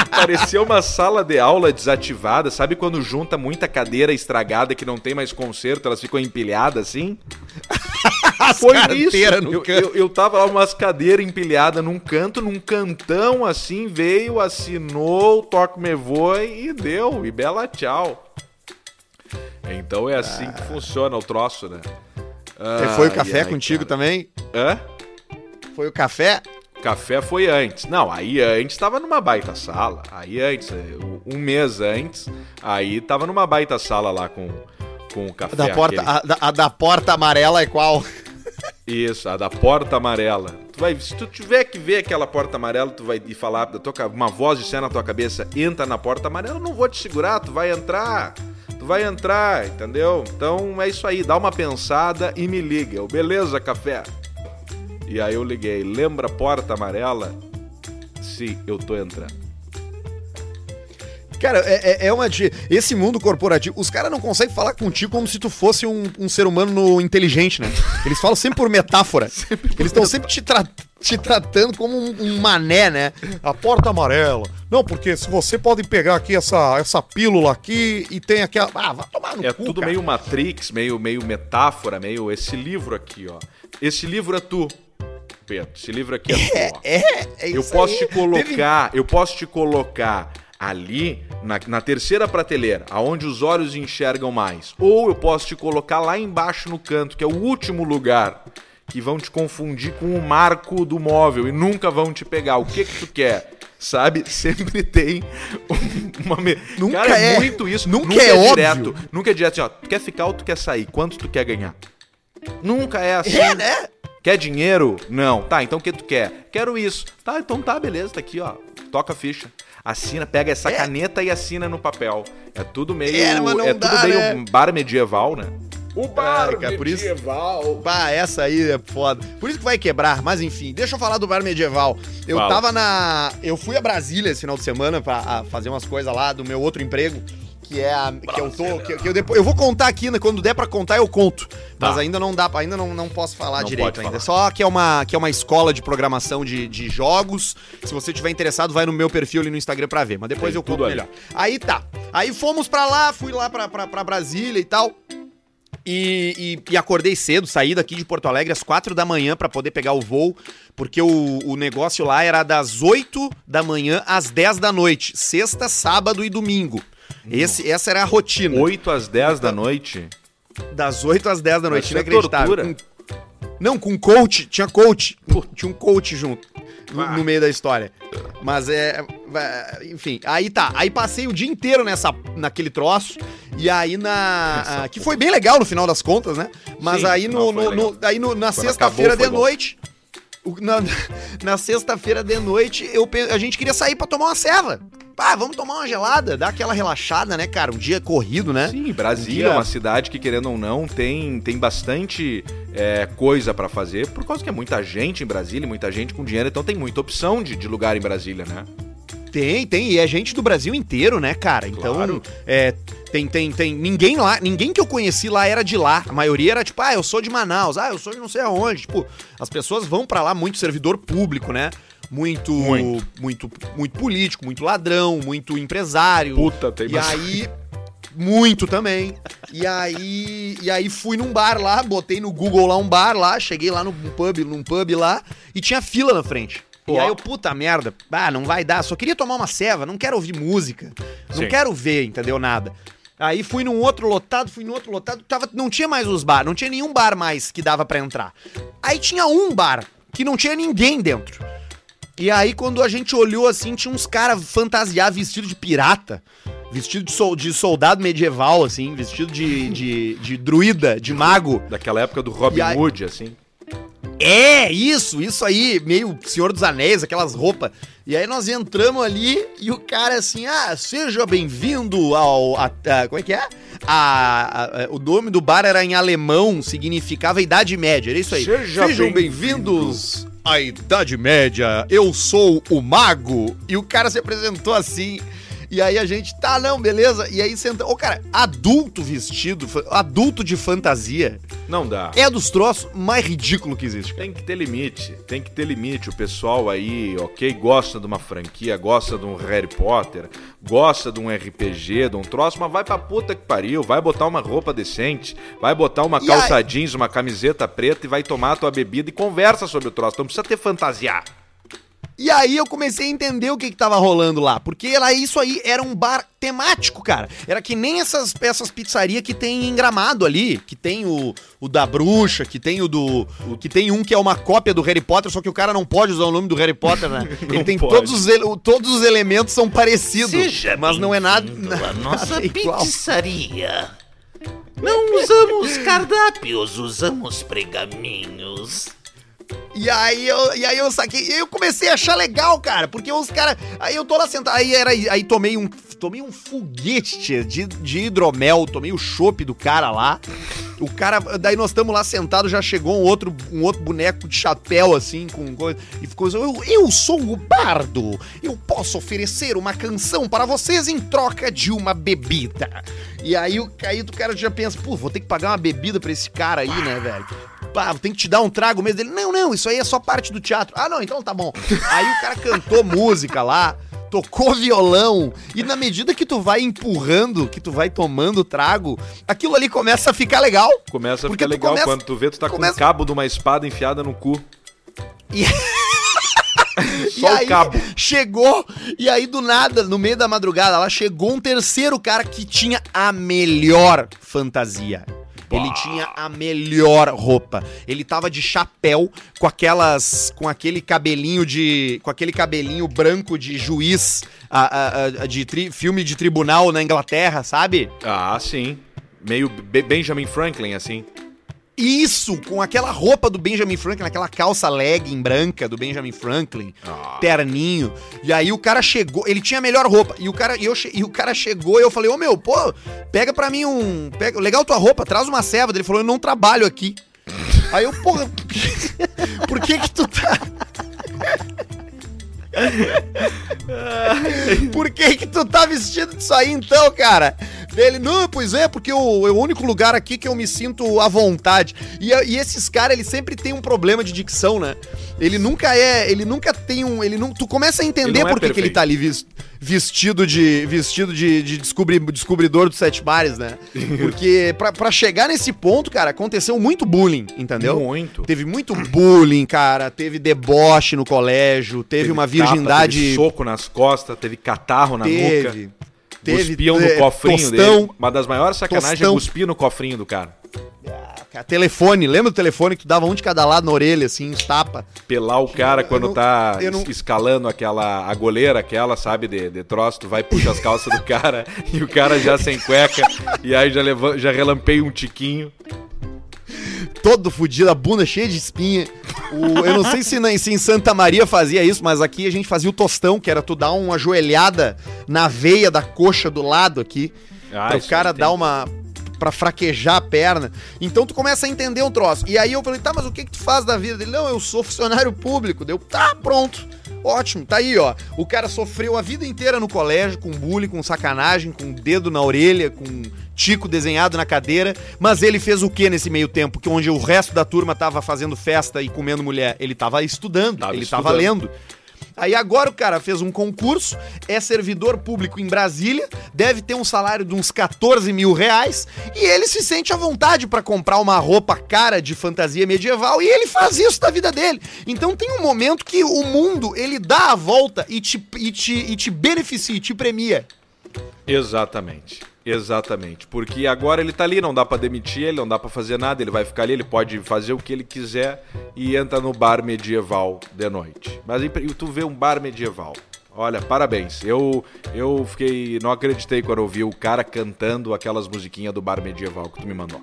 Parecia uma sala de aula desativada, sabe quando junta muita cadeira estragada que não tem mais conserto, elas ficam empilhadas assim? Foi isso. carteiras no eu, canto. eu, eu tava lá umas cadeiras empilhadas num canto, num cantão assim, veio, assinou, o toque me voe e deu, e bela tchau. Então é assim que funciona o troço, né? E foi o Ai, café ai, contigo cara. também? Hã? Foi o café? Café foi antes. Não, aí antes tava numa baita sala. Aí antes, um mês antes, aí tava numa baita sala lá com, com o café. A da, porta, aquele. a, a da porta amarela é qual? Isso, a da porta amarela. Tu vai, se tu tiver que ver aquela porta amarela, tu vai ir falar da tua, uma voz cena na tua cabeça, entra na porta amarela, eu não vou te segurar, tu vai entrar. Tu vai entrar, entendeu? Então é isso aí, dá uma pensada e me liga. Eu, beleza, café? E aí eu liguei, lembra a porta amarela? Sim, eu tô entrando. Cara, é, é- é uma. de- Esse mundo corporativo, os caras não conseguem falar contigo como se tu fosse um, um ser humano inteligente, né? Eles falam sempre por metáfora. Eles estão sempre te, tra- te tratando como um, um mané, né? A porta amarela. Não, porque se você pode pegar aqui essa, essa pílula aqui e tem aqui a. Ah, vai tomar no É cu, tudo cara. meio Matrix, meio, meio metáfora, meio esse livro aqui, ó. Esse livro é tu, Pedro. Esse livro aqui é tu, ó. É, é Eu isso posso aí. te Teve- colocar, eu posso te colocar ali na, na terceira prateleira, aonde os olhos enxergam mais. Ou eu posso te colocar lá embaixo no canto, que é o último lugar, que vão te confundir com o marco do móvel e nunca vão te pegar. O que que tu quer? Sabe? Sempre tem um- uma. me- Nunca Cara, é é- muito isso. nunca é óbvio. direto. Nunca é direto assim, ó. Tu quer ficar ou tu quer sair? Quanto tu quer ganhar? Nunca é assim. É, né? Quer dinheiro? Não. Tá, então o que tu quer? Quero isso. Tá, então tá, beleza, tá aqui, ó. Toca a ficha. Assina, pega essa caneta e assina no papel. É tudo meio. É, mas não é dá, tudo meio né? bar medieval, né? O bar cara, por isso- medieval. Bah, essa aí é foda. Por isso que vai quebrar, mas enfim, deixa eu falar do bar medieval. Eu Fala. tava na. Eu fui a Brasília esse final de semana pra fazer umas coisas lá do meu outro emprego. Que é a. Que eu tô. Que, que eu, depois, eu vou contar aqui, né? Quando der pra contar, eu conto. Mas Tá. ainda não dá, pra- ainda não, não posso falar Não direito ainda. falar. Só que é uma, que é uma escola de programação de, de jogos. Se você tiver interessado, vai no meu perfil ali no Instagram pra ver. Mas depois Tem eu conto ali. melhor. Aí tá. Aí fomos pra lá, fui lá pra Brasília e tal. E, e- e acordei cedo, saí daqui de Porto Alegre às 4 da manhã pra poder pegar o voo, porque o, o negócio lá era das 8 da manhã às 10 da noite, sexta, sábado e domingo. Esse, essa era a rotina. 8 às 10 da noite. Das 8 às 10 da noite, é inacreditável. tortura. Não, com coach, tinha coach, tinha um coach junto no, Ah. no meio da história. Mas é, é, enfim, aí tá, aí passei o dia inteiro nessa naquele troço e aí na ah, que foi bem legal no final das contas, né? Mas Sim, aí no no, no- aí no- na sexta-feira de bom. noite, na, na sexta-feira de noite eu a gente queria sair pra tomar uma ceva. pá, vamos tomar uma gelada, dar aquela relaxada, né, cara? Um dia corrido, né? Sim, Um Brasília dia- é uma cidade que, querendo ou não, tem, tem bastante é, coisa pra fazer, por causa que é muita gente em Brasília, muita gente com dinheiro, então tem muita opção de, de lugar em Brasília, né? Tem, tem, e é gente do Brasil inteiro, né, cara? Então, Claro. é, tem, tem, tem. Ninguém lá, ninguém que eu conheci lá era de lá. A maioria era tipo, ah, eu sou de Manaus, ah, eu sou de não sei aonde. Tipo, as pessoas vão pra lá muito servidor público, né? Muito, Muito. muito, muito, político, muito ladrão, muito empresário. Puta, tem E bastante. aí. Muito também. E aí, e aí fui num bar lá, botei no Google lá um bar lá, cheguei lá num pub, num pub lá e tinha fila na frente. E aí eu, puta merda, ah, não vai dar, só queria tomar uma ceva, não quero ouvir música, não Sim. quero ver, entendeu nada. Aí fui num outro lotado, fui num outro lotado, tava, não tinha mais os bar, não tinha nenhum bar mais que dava pra entrar. Aí tinha um bar que não tinha ninguém dentro. E aí, quando a gente olhou assim, tinha uns caras fantasiados vestidos de pirata, vestido de, sol- de soldado medieval, assim, vestido de, de, de druida, de mago. Daquela época do Robin aí- Hood, assim. É, isso, isso aí, meio Senhor dos Anéis, aquelas roupas. E aí nós entramos ali e o cara assim, ah, seja bem-vindo ao. A, a- como é que é? A- a- o nome do bar era em alemão, significava Idade Média, era isso aí. Seja Sejam bem-vindo. bem-vindos à Idade Média, eu sou o Mago. E o cara se apresentou assim. E aí a gente, tá, não, beleza. E aí senta. Ô, cara, adulto vestido, adulto de fantasia, Não dá. é dos troços mais ridículos que existe, cara. Tem que ter limite, tem que ter limite. O pessoal aí, ok, gosta de uma franquia, gosta de um Harry Potter, gosta de um RPG, de um troço, mas vai pra puta que pariu, vai botar uma roupa decente, vai botar uma E calça aí- jeans, uma camiseta preta e vai tomar a tua bebida e conversa sobre o troço. Não precisa ter fantasiar. E aí eu comecei a entender o que que tava rolando lá, porque lá isso aí era um bar temático, cara. Era que nem essas essas pizzarias que tem em Gramado ali, que tem o, o da bruxa, que tem o do o, que tem um que é uma cópia do Harry Potter, só que o cara não pode usar o nome do Harry Potter, né? Ele tem pode. todos os todos os elementos são parecidos, Seja mas não é nada, nada nossa igual. pizzaria. Não usamos cardápios, usamos pergaminhos. E aí eu, e aí eu saquei, e eu comecei a achar legal, cara, porque os caras, aí eu tô lá sentado, aí era, aí tomei um, tomei um foguete de, de hidromel, tomei o chopp do cara lá. O cara, daí nós estamos lá sentados, já chegou um outro, um outro boneco de chapéu assim com coisa e ficou assim, eu, eu sou o bardo. Eu posso oferecer uma canção para vocês em troca de uma bebida. E aí o aí o cara já pensa, pô, vou ter que pagar uma bebida pra esse cara aí, né, velho? Pá, tem que te dar um trago mesmo dele. Não, não, isso aí é só parte do teatro. Ah, não, então tá bom. Aí o cara cantou música lá, tocou violão, e na medida que tu vai empurrando, que tu vai tomando trago, aquilo ali começa a ficar legal. Começa a Porque ficar tu legal começa- quando tu vê, tu tá começa- com o cabo de uma espada enfiada no cu. E... Só e o aí, cabo. chegou, e aí do nada, no meio da madrugada, lá chegou um terceiro cara que tinha a melhor fantasia. Ele tinha a melhor roupa. Ele tava de chapéu com aquelas, com aquele cabelinho de, com aquele cabelinho branco de juiz, a, a- a- de tri- filme de tribunal na Inglaterra, sabe? Ah, sim. Meio Be- Benjamin Franklin, assim. Isso, com aquela roupa do Benjamin Franklin, aquela calça legging branca do Benjamin Franklin, Ah. terninho. E aí o cara chegou, ele tinha a melhor roupa. E o cara, e eu, e o cara chegou e eu falei: "Ô meu, pô, pega pra mim um, pega, legal tua roupa, traz uma ceva". Ele falou: "Eu não trabalho aqui". Aí eu, porra, por que que tu tá Por que que tu tá vestido disso aí então, cara? Dele, não, pois é, porque o, é o único lugar aqui que eu me sinto à vontade. E, e esses caras, eles sempre tem um problema de dicção, né? Ele nunca é, ele nunca tem um, ele não, tu começa a entender é por que, que ele tá ali vis- vestido de vestido de, de descobri- descobridor dos sete mares, né? Porque pra, pra chegar nesse ponto, cara, aconteceu muito bullying, entendeu? Muito. Teve muito bullying, cara. Teve deboche no colégio. Teve, uma tapa, virgindade. teve soco nas costas, teve catarro na nuca. teve. Teve. Cuspiam é, no cofrinho tostão, dele. Uma das maiores sacanagens é Tostão. cuspir no cofrinho do cara. Cara, Telefone. Lembra do telefone que tu dava um de cada lado na orelha, assim, uns tapa? Pelar o cara Eu quando não- tá eu não- es- escalando aquela. a goleira, aquela, sabe, de, de troço, tu vai e puxa as calças do cara e o cara já sem cueca, e aí já, leva, já relampeia um tiquinho. Todo fudido, a bunda cheia de espinha. O- eu não sei se, na- se em Santa Maria fazia isso, mas aqui a gente fazia o tostão, que era tu dar uma joelhada na veia da coxa do lado aqui. Ah, para o cara dar uma. Pra fraquejar a perna. Então tu começa a entender um troço. E aí eu falei, tá, mas o que que tu faz da vida dele? Não, eu sou funcionário público. Deu, tá, pronto. Ótimo, tá aí, ó. O cara sofreu a vida inteira no colégio, com bullying, com sacanagem, com dedo na orelha, com tico desenhado na cadeira. Mas ele fez o que nesse meio tempo? Que onde o resto da turma tava fazendo festa e comendo mulher? Ele tava estudando, Tava ele tava estudando. lendo. Aí agora o cara fez um concurso, é servidor público em Brasília, deve ter um salário de uns 14 mil reais, e ele se sente à vontade pra comprar uma roupa cara de fantasia medieval, e ele faz isso da vida dele. Então tem um momento que o mundo, ele dá a volta e te, e te, e te beneficia, te premia. Exatamente. Exatamente. Porque agora ele tá ali, não dá pra demitir ele, não dá pra fazer nada, ele vai ficar ali, ele pode fazer o que ele quiser e entra no bar medieval de noite. Mas e tu vê um bar medieval. Olha, parabéns. Eu eu fiquei, não acreditei quando eu vi o cara cantando aquelas musiquinhas do bar medieval que tu me mandou.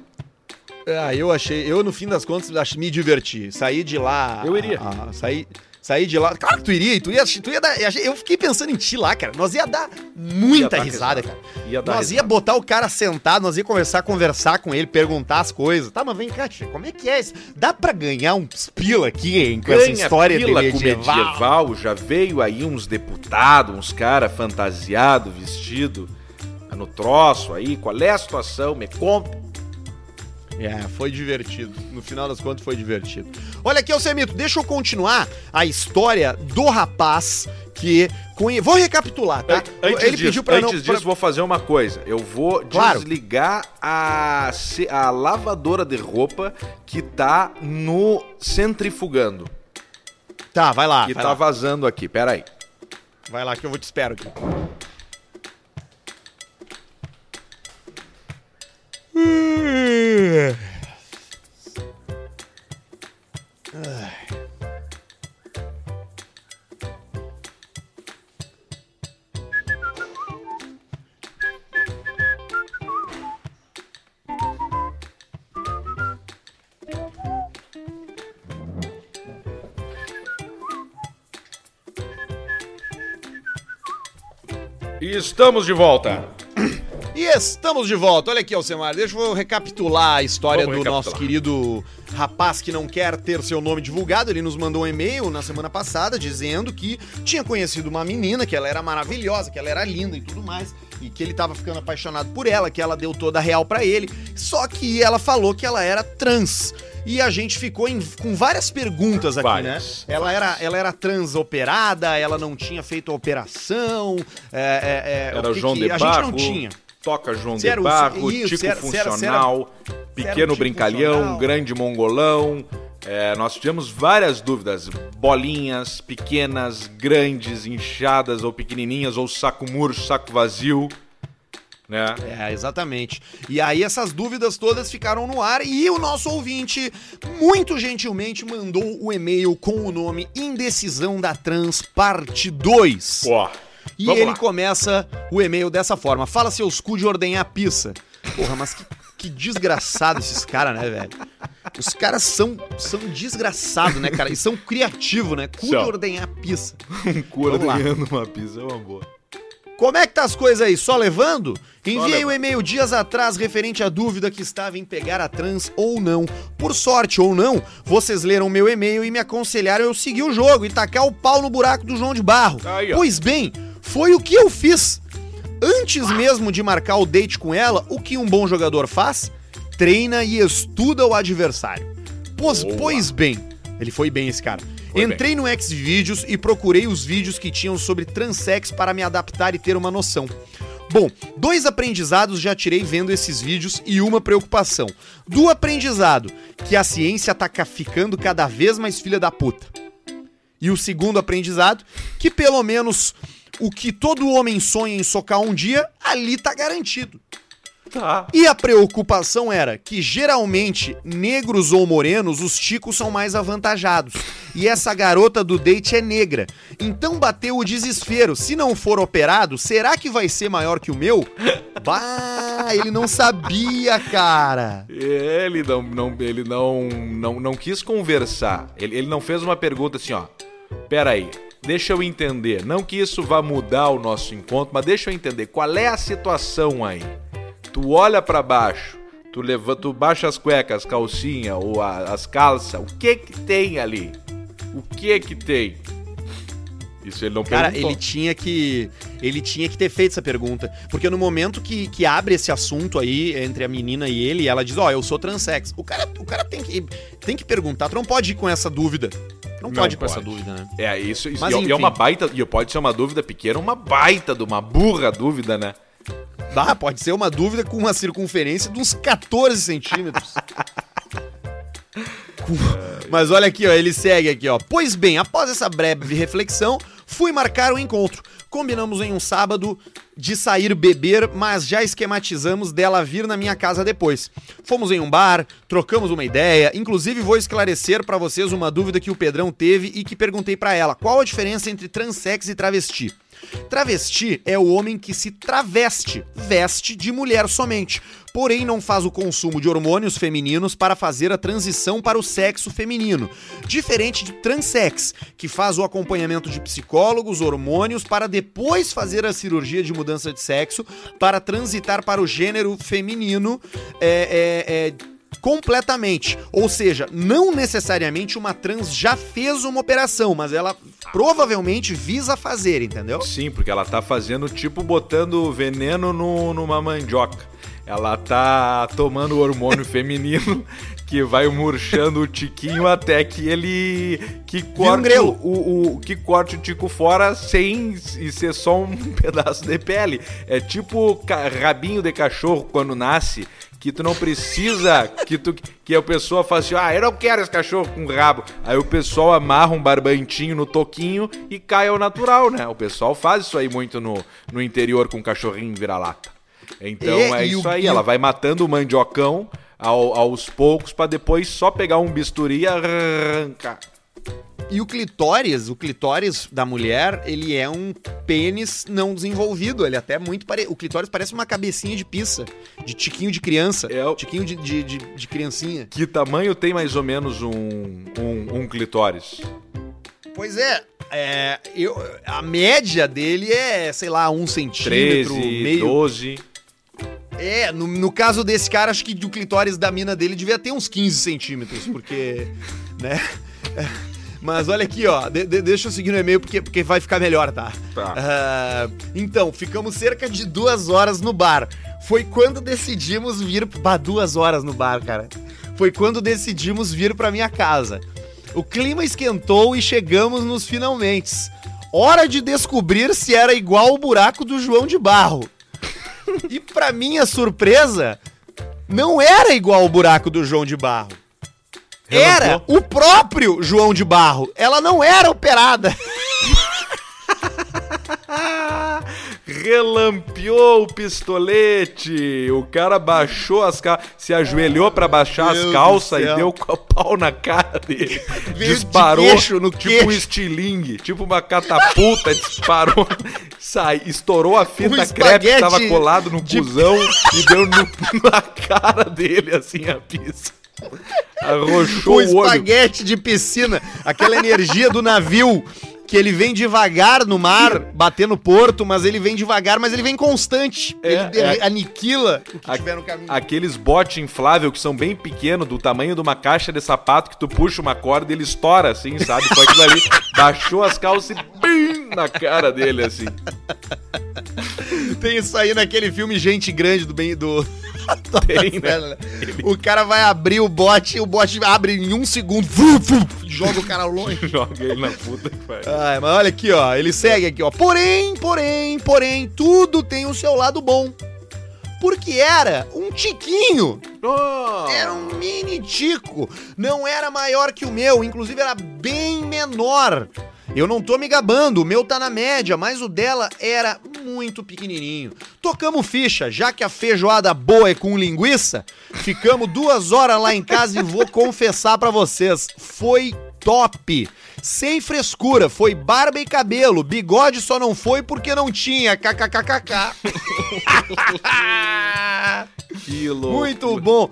Ah, eu achei, eu no fim das contas me diverti. Saí de lá. Eu iria. ah, saí, saí de lá. Claro que tu iria, tu ia, tu ia dar. Eu fiquei pensando em ti lá, cara. Nós ia dar muita Ia dar risada, risada. cara. Ia nós risada. ia botar o cara sentado, nós ia conversar, conversar com ele, perguntar as coisas. Tá, mas vem cá, tia, como é que é isso? Dá pra ganhar uns pila aqui, hein, com essa história de pila com medieval? medieval, já veio aí uns deputados, uns cara fantasiado, vestido no troço aí. Qual é a situação? Me conta. É, foi divertido. No final das contas, foi divertido. Olha aqui, Alcemito, deixa eu continuar a história do rapaz que. Conhe... Vou recapitular, tá? Antes Ele disso, pediu pra não. antes pra- disso, vou fazer uma coisa. Eu vou Claro. desligar a, a lavadora de roupa que tá no centrifugando. Tá, vai lá. que vai, tá lá. vazando aqui. Pera aí. vai lá que eu vou te espero aqui. Estamos de volta. E estamos de volta. Olha aqui, Alcemar. Deixa eu recapitular a história Vamos do recapitular. nosso querido rapaz que não quer ter seu nome divulgado. Ele nos mandou um e-mail na semana passada dizendo que tinha conhecido uma menina, que ela era maravilhosa, que ela era linda e tudo mais, e que ele tava ficando apaixonado por ela, que ela deu toda a real pra ele. Só que ela falou que ela era trans. E a gente ficou em- com várias perguntas aqui, Várias, né? Ela era, ela era trans operada, ela não tinha feito a operação. é, é, é, Era o que João que- de A gente não tinha. Toca João era de Barro, isso, Tico era- era- era- Funcional, era o Pequeno Brincalhão, Funcional. Grande Mongolão. É, nós tivemos várias dúvidas. Bolinhas, pequenas, grandes, inchadas ou pequenininhas, ou saco murcho, saco vazio. Né? É, exatamente. E aí essas dúvidas todas ficaram no ar e o nosso ouvinte muito gentilmente mandou o e-mail com o nome Indecisão da Trans Parte 2. Pô, E vamos ele lá. começa o e-mail dessa forma: Fala seus cu de ordenhar pizza. Porra, mas que, que desgraçado esses caras, né, velho? Os caras são, são desgraçados, né, cara? E são criativos, né? Cu de ordenhar pizza. um Vamos lá. ganhando uma pizza é uma boa. Como é que tá as coisas aí? Só levando? Enviei levando. um e-mail dias atrás referente à dúvida que estava em pegar a trans ou não. Por sorte ou não, vocês leram meu e-mail e me aconselharam eu seguir o jogo e tacar o pau no buraco do João de Barro. Aí, ó. pois bem, foi o que eu fiz. Antes mesmo de marcar o date com ela, o que um bom jogador faz? Treina e estuda o adversário. Pois, Boa. pois bem, ele foi bem esse cara. Foi Entrei no Xvideos e procurei os vídeos que tinham sobre transex para me adaptar e ter uma noção. Bom, dois aprendizados já tirei vendo esses vídeos e uma preocupação. Do aprendizado, que a ciência tá ca- ficando cada vez mais filha da puta. E o segundo aprendizado, que pelo menos o que todo homem sonha em socar um dia, ali tá garantido. Tá. E a preocupação era que geralmente, negros ou morenos, os ticos são mais avantajados. E essa garota do date é negra. Então bateu o desespero. Se não for operado, será que vai ser maior que o meu? Bah! Ah, ele não sabia, cara. Ele não, não, ele não, não, não quis conversar. Ele, ele não fez uma pergunta assim, ó. Pera aí, deixa eu entender. Não que isso vá mudar o nosso encontro, mas deixa eu entender. Qual é a situação aí? Tu olha pra baixo, tu levanta, tu baixa as cuecas, calcinha ou a- as calças. O que que tem ali? O que que tem? Isso ele não Cara, perguntou. ele tinha que. Ele tinha que ter feito essa pergunta. Porque no momento que, que abre esse assunto aí entre a menina e ele, ela diz, ó, eu sou transex. O cara, o cara tem, que, tem que perguntar. Tu não pode ir com essa dúvida. Não, Não pode ir com essa pode. dúvida, né? É, isso, isso Mas, e é- e é enfim. uma baita. E pode ser uma dúvida pequena, uma baita de uma burra dúvida, né? Dá, pode ser uma dúvida com uma circunferência de uns 14 centímetros. Mas olha aqui, ó, ele segue aqui, ó. Pois bem, após essa breve reflexão, fui marcar o encontro. Combinamos em um sábado de sair beber, mas já esquematizamos dela vir na minha casa depois. Fomos em um bar, trocamos uma ideia, inclusive vou esclarecer pra vocês uma dúvida que o Pedrão teve e que perguntei pra ela: qual a diferença entre transex e travesti? Travesti é o homem que se traveste, veste de mulher somente, porém não faz o consumo de hormônios femininos para fazer a transição para o sexo feminino. Diferente de transex, que faz o acompanhamento de psicólogos, hormônios, para depois fazer a cirurgia de mudança de sexo para transitar para o gênero feminino. É, é, é, completamente. Ou seja, não necessariamente uma trans já fez uma operação, mas ela provavelmente visa fazer, entendeu? Sim, porque ela tá fazendo tipo botando veneno no, numa mandioca. Ela tá tomando hormônio feminino que vai murchando o tiquinho até que ele que corte grelo. o, o- que corte o tico fora sem e ser só um pedaço de pele. É tipo rabinho de cachorro quando nasce que tu não precisa que tu que a pessoa fala assim: "Ah, eu não quero esse cachorro com rabo". Aí o pessoal amarra um barbantinho no toquinho e cai ao natural, né? O pessoal faz isso aí muito no, no interior com cachorrinho vira-lata. Então É, é, e o- isso aí, o- ela vai matando o mandiocão ao- aos poucos pra depois só pegar um bisturi e arrancar. E o clitóris, o clitóris da mulher, ele é um pênis não desenvolvido. Ele é até muito. O clitóris parece uma cabecinha de pizza, de tiquinho de criança, É o- tiquinho de, de, de, de criancinha. Que tamanho tem mais ou menos um, um, um clitóris? Pois é, é, eu, a média dele é, sei lá, um centímetro, 13, meio. 12. É, no, no caso desse cara, acho que o clitóris da mina dele devia ter uns 15 centímetros, porque, né? Mas olha aqui, ó, de- de- deixa eu seguir no e-mail porque, porque vai ficar melhor, tá? Tá. Ah, então, ficamos cerca de duas horas no bar. Foi quando decidimos vir. Bah, duas horas no bar, cara. Foi quando decidimos vir pra minha casa. O clima esquentou e chegamos nos finalmente. Hora de descobrir se era igual o buraco do João de Barro. E pra minha surpresa, não era igual o buraco do João de Barro. Era o próprio João de Barro. Ela não era operada. Relampeou o pistolete. O cara baixou as calças, se ajoelhou pra baixar Deus as calças e deu com a pau na cara dele. Veio de disparou queixo no tipo queixo. um estilingue, tipo uma catapulta, disparou, sai, estourou a fita Um crepe que tava colado no de- cuzão e deu no- na cara dele assim a pizza. Arrochou o o olho. espaguete de piscina, aquela energia do navio que ele vem devagar no mar, bater no porto, mas ele vem devagar, mas ele vem constante. É, ele é. aniquila o que A- tiver no caminho. Aqueles bote inflável que são bem pequenos, do tamanho de uma caixa de sapato, que tu puxa uma corda e ele estoura, assim, sabe? Foi aquilo ali. Baixou as calças e bim, na cara dele, assim. Tem isso aí naquele filme Gente Grande do bem do Tem, né? O cara vai abrir o bote, o bote abre em um segundo, vu, vu, joga o cara longe. Joga ele na puta que faz. Ai, mas olha aqui, ó. Ele segue aqui, ó. Porém, porém, porém, tudo tem o seu lado bom. Porque era um tiquinho. Era um mini tico. Não era maior que o meu, inclusive era bem menor. Eu não tô me gabando, o meu tá na média, mas o dela era muito pequenininho. Tocamos ficha, já que a feijoada boa é com linguiça, ficamos duas horas lá em casa e vou confessar pra vocês, foi top. Sem frescura, foi barba e cabelo. Bigode só não foi porque não tinha. KKKKK. Que louco. Muito bom.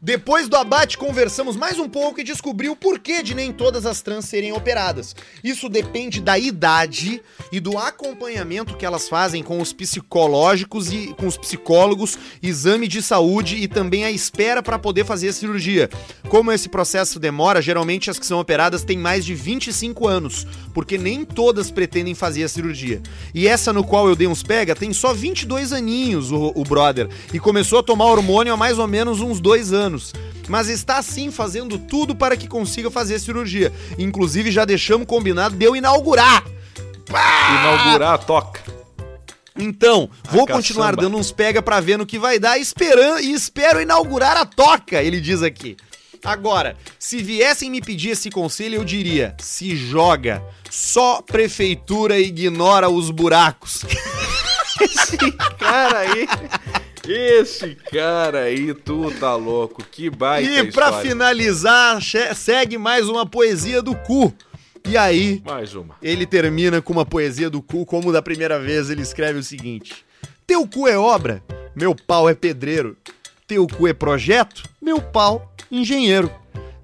Depois do abate, conversamos mais um pouco e descobri o porquê de nem todas as trans serem operadas. Isso depende da idade e do acompanhamento que elas fazem com os psicológicos e com os psicólogos, exame de saúde e também a espera para poder fazer a cirurgia. Como esse processo demora, geralmente as que são operadas têm mais de 25 anos, porque nem todas pretendem fazer a cirurgia. E essa no qual eu dei uns pega tem só 22 aninhos, o, o brother, e começou a tomar hormônio há mais ou menos uns dois anos. Mas está sim fazendo tudo para que consiga fazer a cirurgia. Inclusive já deixamos combinado de eu inaugurar. Inaugurar a toca. Então, vou caçamba. continuar dando uns pega pra ver no que vai dar, esperando e espero inaugurar a toca, ele diz aqui. Agora, se viessem me pedir esse conselho, eu diria: se joga. Só prefeitura ignora os buracos. Cara aí. Esse cara aí, tu tá louco. Que baita E pra história. finalizar, segue mais uma poesia do cu. E aí, Mais uma. ele termina com uma poesia do cu, como da primeira vez ele escreve o seguinte: Teu cu é obra, meu pau é pedreiro. Teu cu é projeto, meu pau engenheiro.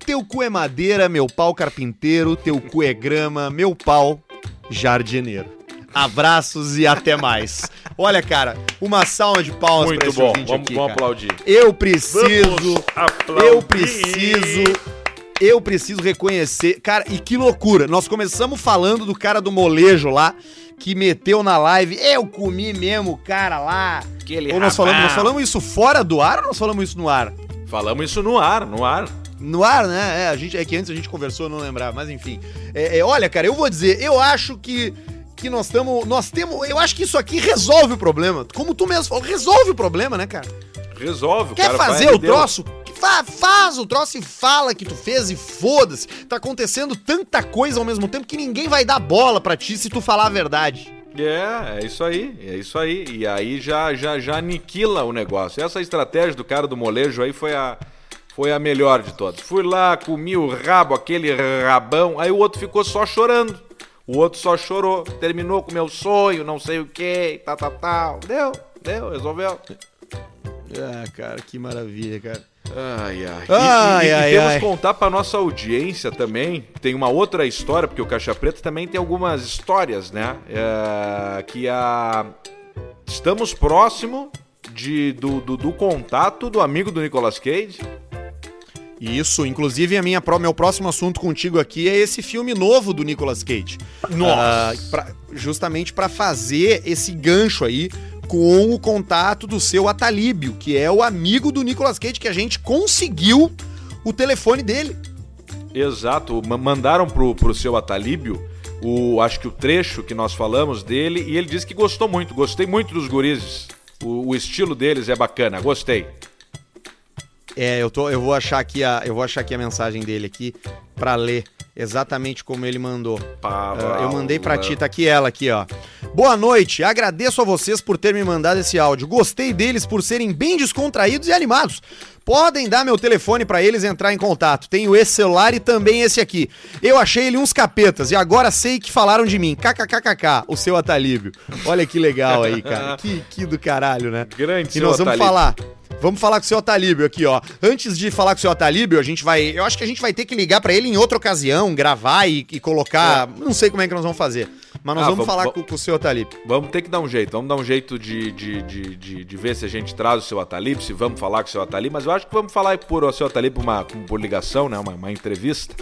Teu cu é madeira, meu pau carpinteiro. Teu cu é grama, meu pau jardineiro. Abraços e até mais. Olha, cara, uma salva de palmas pra Muito esse bom. Vamos, aqui, vamos aplaudir. Eu preciso. Aplaudir. Eu preciso. Eu preciso reconhecer. Cara, e que loucura. Nós começamos falando do cara do molejo lá, que meteu na live. Eu comi mesmo o cara lá. Aquele Ou nós falamos, nós falamos isso fora do ar ou nós falamos isso no ar? Falamos isso no ar, no ar. No ar, né? É, a gente, é que antes a gente conversou, eu não lembrar, mas enfim. É, é, olha, cara, eu vou dizer, eu acho que, que nós estamos. Nós temos. Eu acho que isso aqui resolve o problema. Como tu mesmo falou, resolve o problema, né, cara? Resolve. o Quer cara fazer o troço? Fa- faz o troço e fala que tu fez e foda-se. Tá acontecendo tanta coisa ao mesmo tempo que ninguém vai dar bola pra ti se tu falar a verdade. É, é isso aí, é isso aí. E aí já, já, já aniquila o negócio. Essa estratégia do cara do molejo aí foi a, foi a melhor de todas. Fui lá, comi o rabo, aquele rabão, aí o outro ficou só chorando. O outro só chorou, terminou com meu sonho, não sei o que, tal, tal, tal. Deu, deu, resolveu. Ah, cara, que maravilha, cara. Ai, ai. E- Ai, e, e ai, temos ai. que contar pra nossa audiência também. Tem uma outra história, porque o Caixa Preta também tem algumas histórias, né? É, que a. Estamos próximo de, do, do, do contato do amigo do Nicolas Cage. Isso, inclusive a minha, pró- meu próximo assunto contigo aqui é esse filme novo do Nicolas Cage. Nossa. Ah, pra- justamente pra fazer esse gancho aí com o contato do seu Atalíbio, que é o amigo do Nicolas Cage que a gente conseguiu o telefone dele. Exato, ma- mandaram pro, pro seu Atalíbio o, acho que o trecho que nós falamos dele e ele disse que gostou muito, gostei muito dos gurizes. O, o estilo deles é bacana, gostei. É, eu, tô, eu vou achar aqui a, eu vou achar aqui a mensagem dele aqui pra ler exatamente como ele mandou. Ah, eu mandei pra ti, tá aqui ela aqui, ó. Boa noite, agradeço a vocês por terem me mandado esse áudio. Gostei deles por serem bem descontraídos e animados. Podem dar meu telefone pra eles entrar em contato. Tenho esse celular e também esse aqui. Eu achei ele uns capetas e agora sei que falaram de mim. KKKKK, o seu Atalíbio. Olha que legal aí, cara. Que, que do caralho, né? Grande E nós vamos Atalíbio. falar. Vamos falar com o seu Atalíbio aqui, ó. Antes de falar com o seu Atalíbio, a gente vai. Eu acho que a gente vai ter que ligar pra ele em outra ocasião, gravar e, e colocar. Não sei como é que nós vamos fazer. Mas nós Ah, vamos vamos- falar com, com o seu Atalíbio. Vamos ter que dar um jeito, vamos dar um jeito de, de, de, de, de ver se a gente traz o seu Atalib, se vamos falar com o seu Atalib, mas eu acho que vamos falar por o seu Atalib por, uma, por ligação, né? Uma, uma entrevista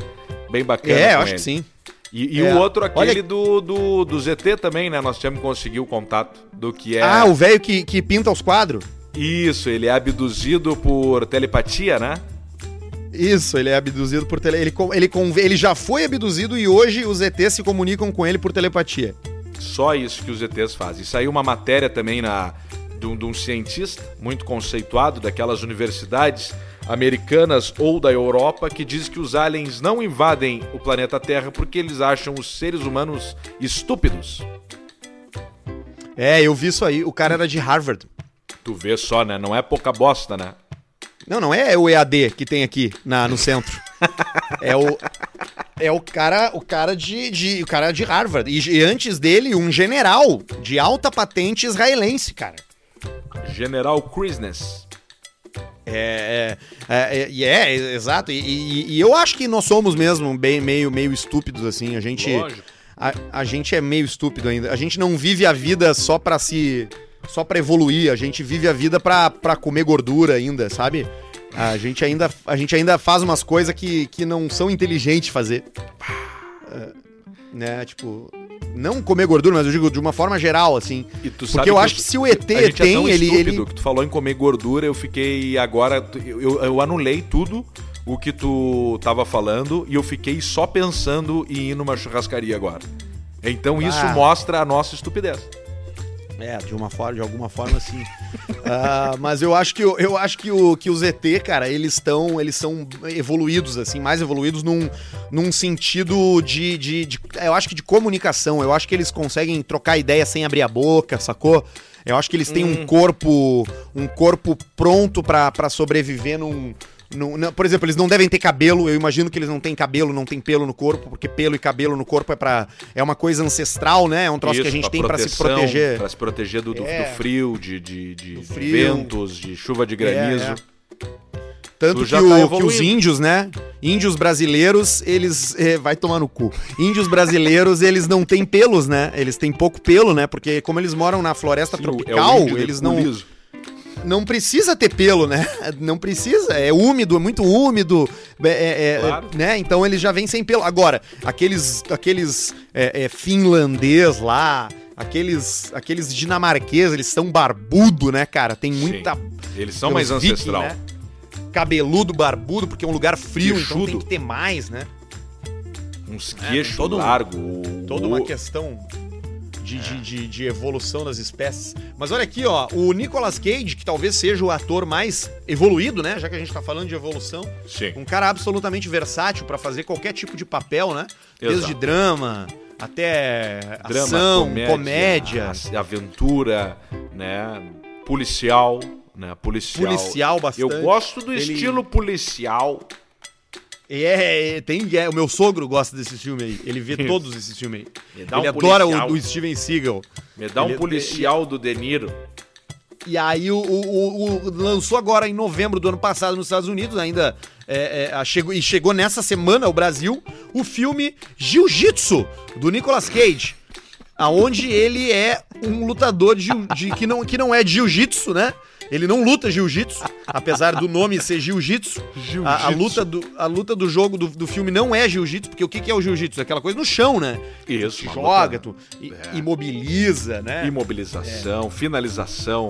bem bacana. É, eu acho ele. que sim. E, e É. o outro, aquele Olha- do, do, do ZT também, né? Nós tínhamos que conseguir o contato do que é. Ah, o velho que, que pinta os quadros? Isso, ele é abduzido por telepatia, né? Isso, ele é abduzido por tele. Ele, ele, ele já foi abduzido e hoje os ETs se comunicam com ele por telepatia. Só isso que os ETs fazem. Saiu uma matéria também na, de, um, de um cientista muito conceituado daquelas universidades americanas ou da Europa que diz que os aliens não invadem o planeta Terra porque eles acham os seres humanos estúpidos. É, eu vi isso aí. O cara era de Harvard. Tu vê só, né? Não é pouca bosta, né? Não, não é o EAD que tem aqui na, no centro. É o. é o cara, o cara de, de- o cara de Harvard. E, e antes dele, um general de alta patente israelense, cara. General Christmas. É, é, é, e é, exato. E, eu acho que nós somos mesmo bem, meio, meio estúpidos, assim. A gente. A, gente é meio estúpido ainda. A gente não vive a vida só pra se. só pra evoluir. A gente vive a vida pra, pra comer gordura ainda, sabe? A gente ainda, a gente ainda faz umas coisas que, que não são inteligentes fazer. É, né? Tipo. Não comer gordura, mas eu digo de uma forma geral, assim. Porque eu acho que se o ET tem, é tão ele- estúpido ele- que tu falou em comer gordura, eu fiquei agora. Eu, eu, eu anulei tudo o que tu tava falando e eu fiquei só pensando em ir numa churrascaria agora. Então isso Ah. mostra a nossa estupidez. É, de uma forma, de alguma forma, sim. Ah, mas eu acho que eu acho que o que os ET, cara, eles estão eles são evoluídos assim, mais evoluídos num, num sentido de, de, de- eu acho que de comunicação. Eu acho que eles conseguem trocar ideia sem abrir a boca, sacou? Eu acho que eles têm um corpo um corpo pronto pra sobreviver num num- não, por exemplo, eles não devem ter cabelo. Eu imagino que eles não têm cabelo, não têm pelo no corpo, porque pelo e cabelo no corpo é para é uma coisa ancestral, né? É um troço que a Isso, gente tem pra se proteger. Pra se proteger do, do- É. do frio, de, de, de Do frio. ventos, de chuva de granizo. É, Tanto Tu que, já tá o- que os índios, né? Índios brasileiros, eles. é, vai tomar no cu. Índios brasileiros, eles não têm pelos, né? Eles têm pouco pelo, né? Porque como eles moram na floresta Sim, tropical, índio de eles não. liso. Não precisa ter pelo, né? Não precisa. É úmido, é muito úmido. é- é- é- Claro. né? Então eles já vêm sem pelo. Agora, aqueles, aqueles é, é, finlandês lá, aqueles, aqueles dinamarqueses, eles são barbudo, né, cara? Tem muita Eles são mais viking, ancestral. né? Cabeludo, barbudo, porque é um lugar frio, então tem que ter mais, né? Uns É, queixos todo um- largos. Toda uma questão de, de, de, de evolução das espécies. Mas olha aqui, ó, o Nicolas Cage, que talvez seja o ator mais evoluído, né? Já que a gente tá falando de evolução. Sim. Um cara absolutamente versátil pra fazer qualquer tipo de papel, né? Desde Exato. drama até Drama, ação, comédia, comédia, aventura, né? Policial, né? Policial. policial bastante. Eu gosto do Ele- estilo policial. É, é, tem, é, o meu sogro gosta desse filme aí. Ele vê todos esses filmes aí. Ele um adora policial. o, Steven Seagal. Me dá um Ele- policial do De Niro. E aí o, o- o- lançou agora em novembro do ano passado nos Estados Unidos, ainda é, é, chegou, e chegou nessa semana ao Brasil, o filme Jiu-Jitsu, do Nicolas Cage. Aonde ele é um lutador de, de- que, não, que não é de jiu-jitsu, né? Ele não luta jiu-jitsu, apesar do nome ser jiu-jitsu. A, a luta do, a luta do jogo do, do filme não é jiu-jitsu, porque o que, que é o jiu-jitsu? É aquela coisa no chão, né? Isso, Tu joga, tu É. imobiliza, né? Imobilização, finalização,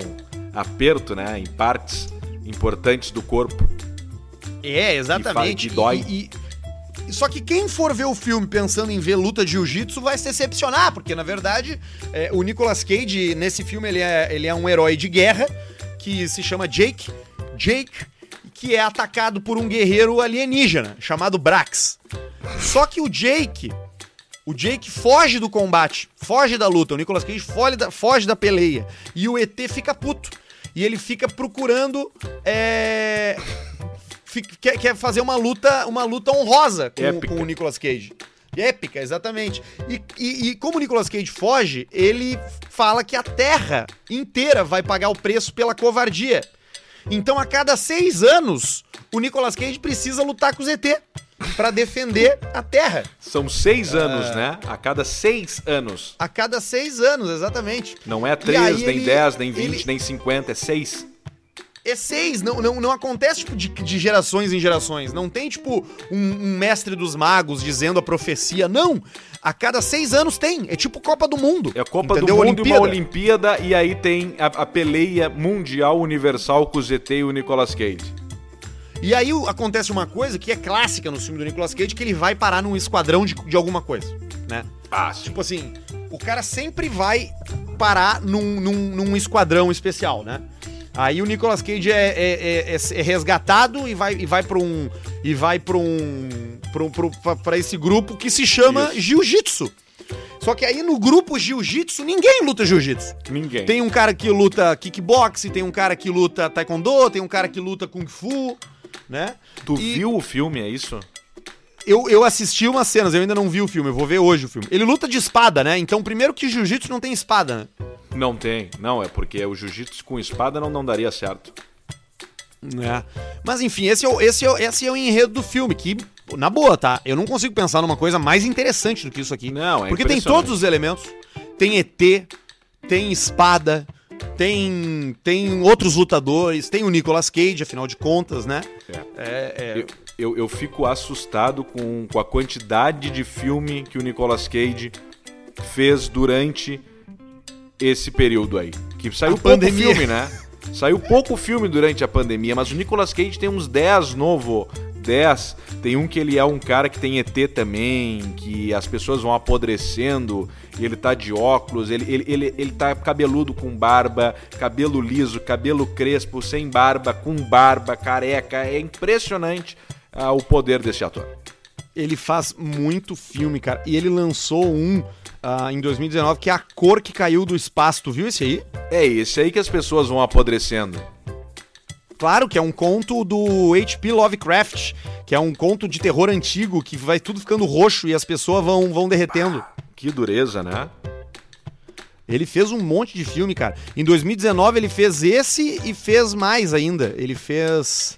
aperto, né? Em partes importantes do corpo. É, exatamente. E e dói. E- e- só que quem for ver o filme pensando em ver luta de jiu-jitsu vai se decepcionar, porque na verdade é, o Nicolas Cage, nesse filme, ele é, ele é um herói de guerra que se chama Jake. Jake, que é atacado por um guerreiro alienígena chamado Brax. Só que o Jake. O Jake foge do combate, foge da luta. O Nicolas Cage foge da, foge da peleia. E o ET fica puto. E ele fica procurando. É, fica- quer, quer fazer uma luta, uma luta honrosa com, com o Nicolas Cage. Épica, exatamente. E, e- e como o Nicolas Cage foge, ele fala que a Terra inteira vai pagar o preço pela covardia. Então, a cada seis anos, o Nicolas Cage precisa lutar com o ZT pra defender a Terra. São seis anos, né? A cada seis anos. A cada seis anos, exatamente. Não é três, nem ele- dez, nem vinte, ele- nem cinquenta, é seis. É seis, não, não, não acontece tipo, de, de gerações em gerações. Não tem, tipo, um, um mestre dos magos dizendo a profecia. Não! A cada seis anos tem. É tipo Copa do Mundo. É Copa entendeu? do Mundo e uma Olimpíada, e aí tem a, a peleia mundial universal com o ZT e o Nicolas Cage. E aí acontece uma coisa que é clássica no filme do Nicolas Cage, que ele vai parar num esquadrão de, de alguma coisa, né? Ah, Tipo assim, o cara sempre vai parar num, num, num esquadrão especial, né? Aí o Nicolas Cage é, é- é- é- é resgatado e vai, e vai pra um. E vai pra um. Pra, esse grupo que se chama. Jiu-Jitsu. Só que aí no grupo Jiu-Jitsu, ninguém luta Jiu-Jitsu. Ninguém. Tem um cara que luta kickbox, tem um cara que luta taekwondo, tem um cara que luta kung fu, né? Tu E- viu o filme, é isso? eu, eu assisti umas cenas, eu ainda não vi o filme, eu vou ver hoje o filme. Ele luta de espada, né? Então, primeiro que jiu-jitsu não tem espada, né? Não tem. Não, é porque o jiu-jitsu com espada não, não daria certo. É. Mas enfim, esse é, o, esse, é, o- esse é o enredo do filme, que, na boa, tá? Eu não consigo pensar numa coisa mais interessante do que isso aqui. Não, é Porque tem todos os elementos. Tem ET, tem espada, tem, tem outros lutadores, tem o Nicolas Cage, afinal de contas, né? É. É, é. Eu, eu, eu fico assustado com, com a quantidade de filme que o Nicolas Cage fez durante esse período aí. Que saiu A pouco pandemia. filme, né? Saiu pouco filme durante a pandemia, mas o Nicolas Cage tem uns 10 novo. 10. Tem um que ele é um cara que tem ET também, que as pessoas vão apodrecendo, ele tá de óculos, ele, ele, ele, ele tá cabeludo com barba, cabelo liso, cabelo crespo, sem barba, com barba, careca. É impressionante ah, o poder desse ator. Ele faz muito filme, cara. E ele lançou um ah, em 2019 que é A Cor que Caiu do Espaço. Tu viu esse aí? É esse aí que as pessoas vão apodrecendo. Claro que é um conto do H.P. Lovecraft, que é um conto de terror antigo que vai tudo ficando roxo e as pessoas vão, vão derretendo. Que dureza, né? Ele fez um monte de filme, cara. Em 2019 ele fez esse e fez mais ainda. Ele fez.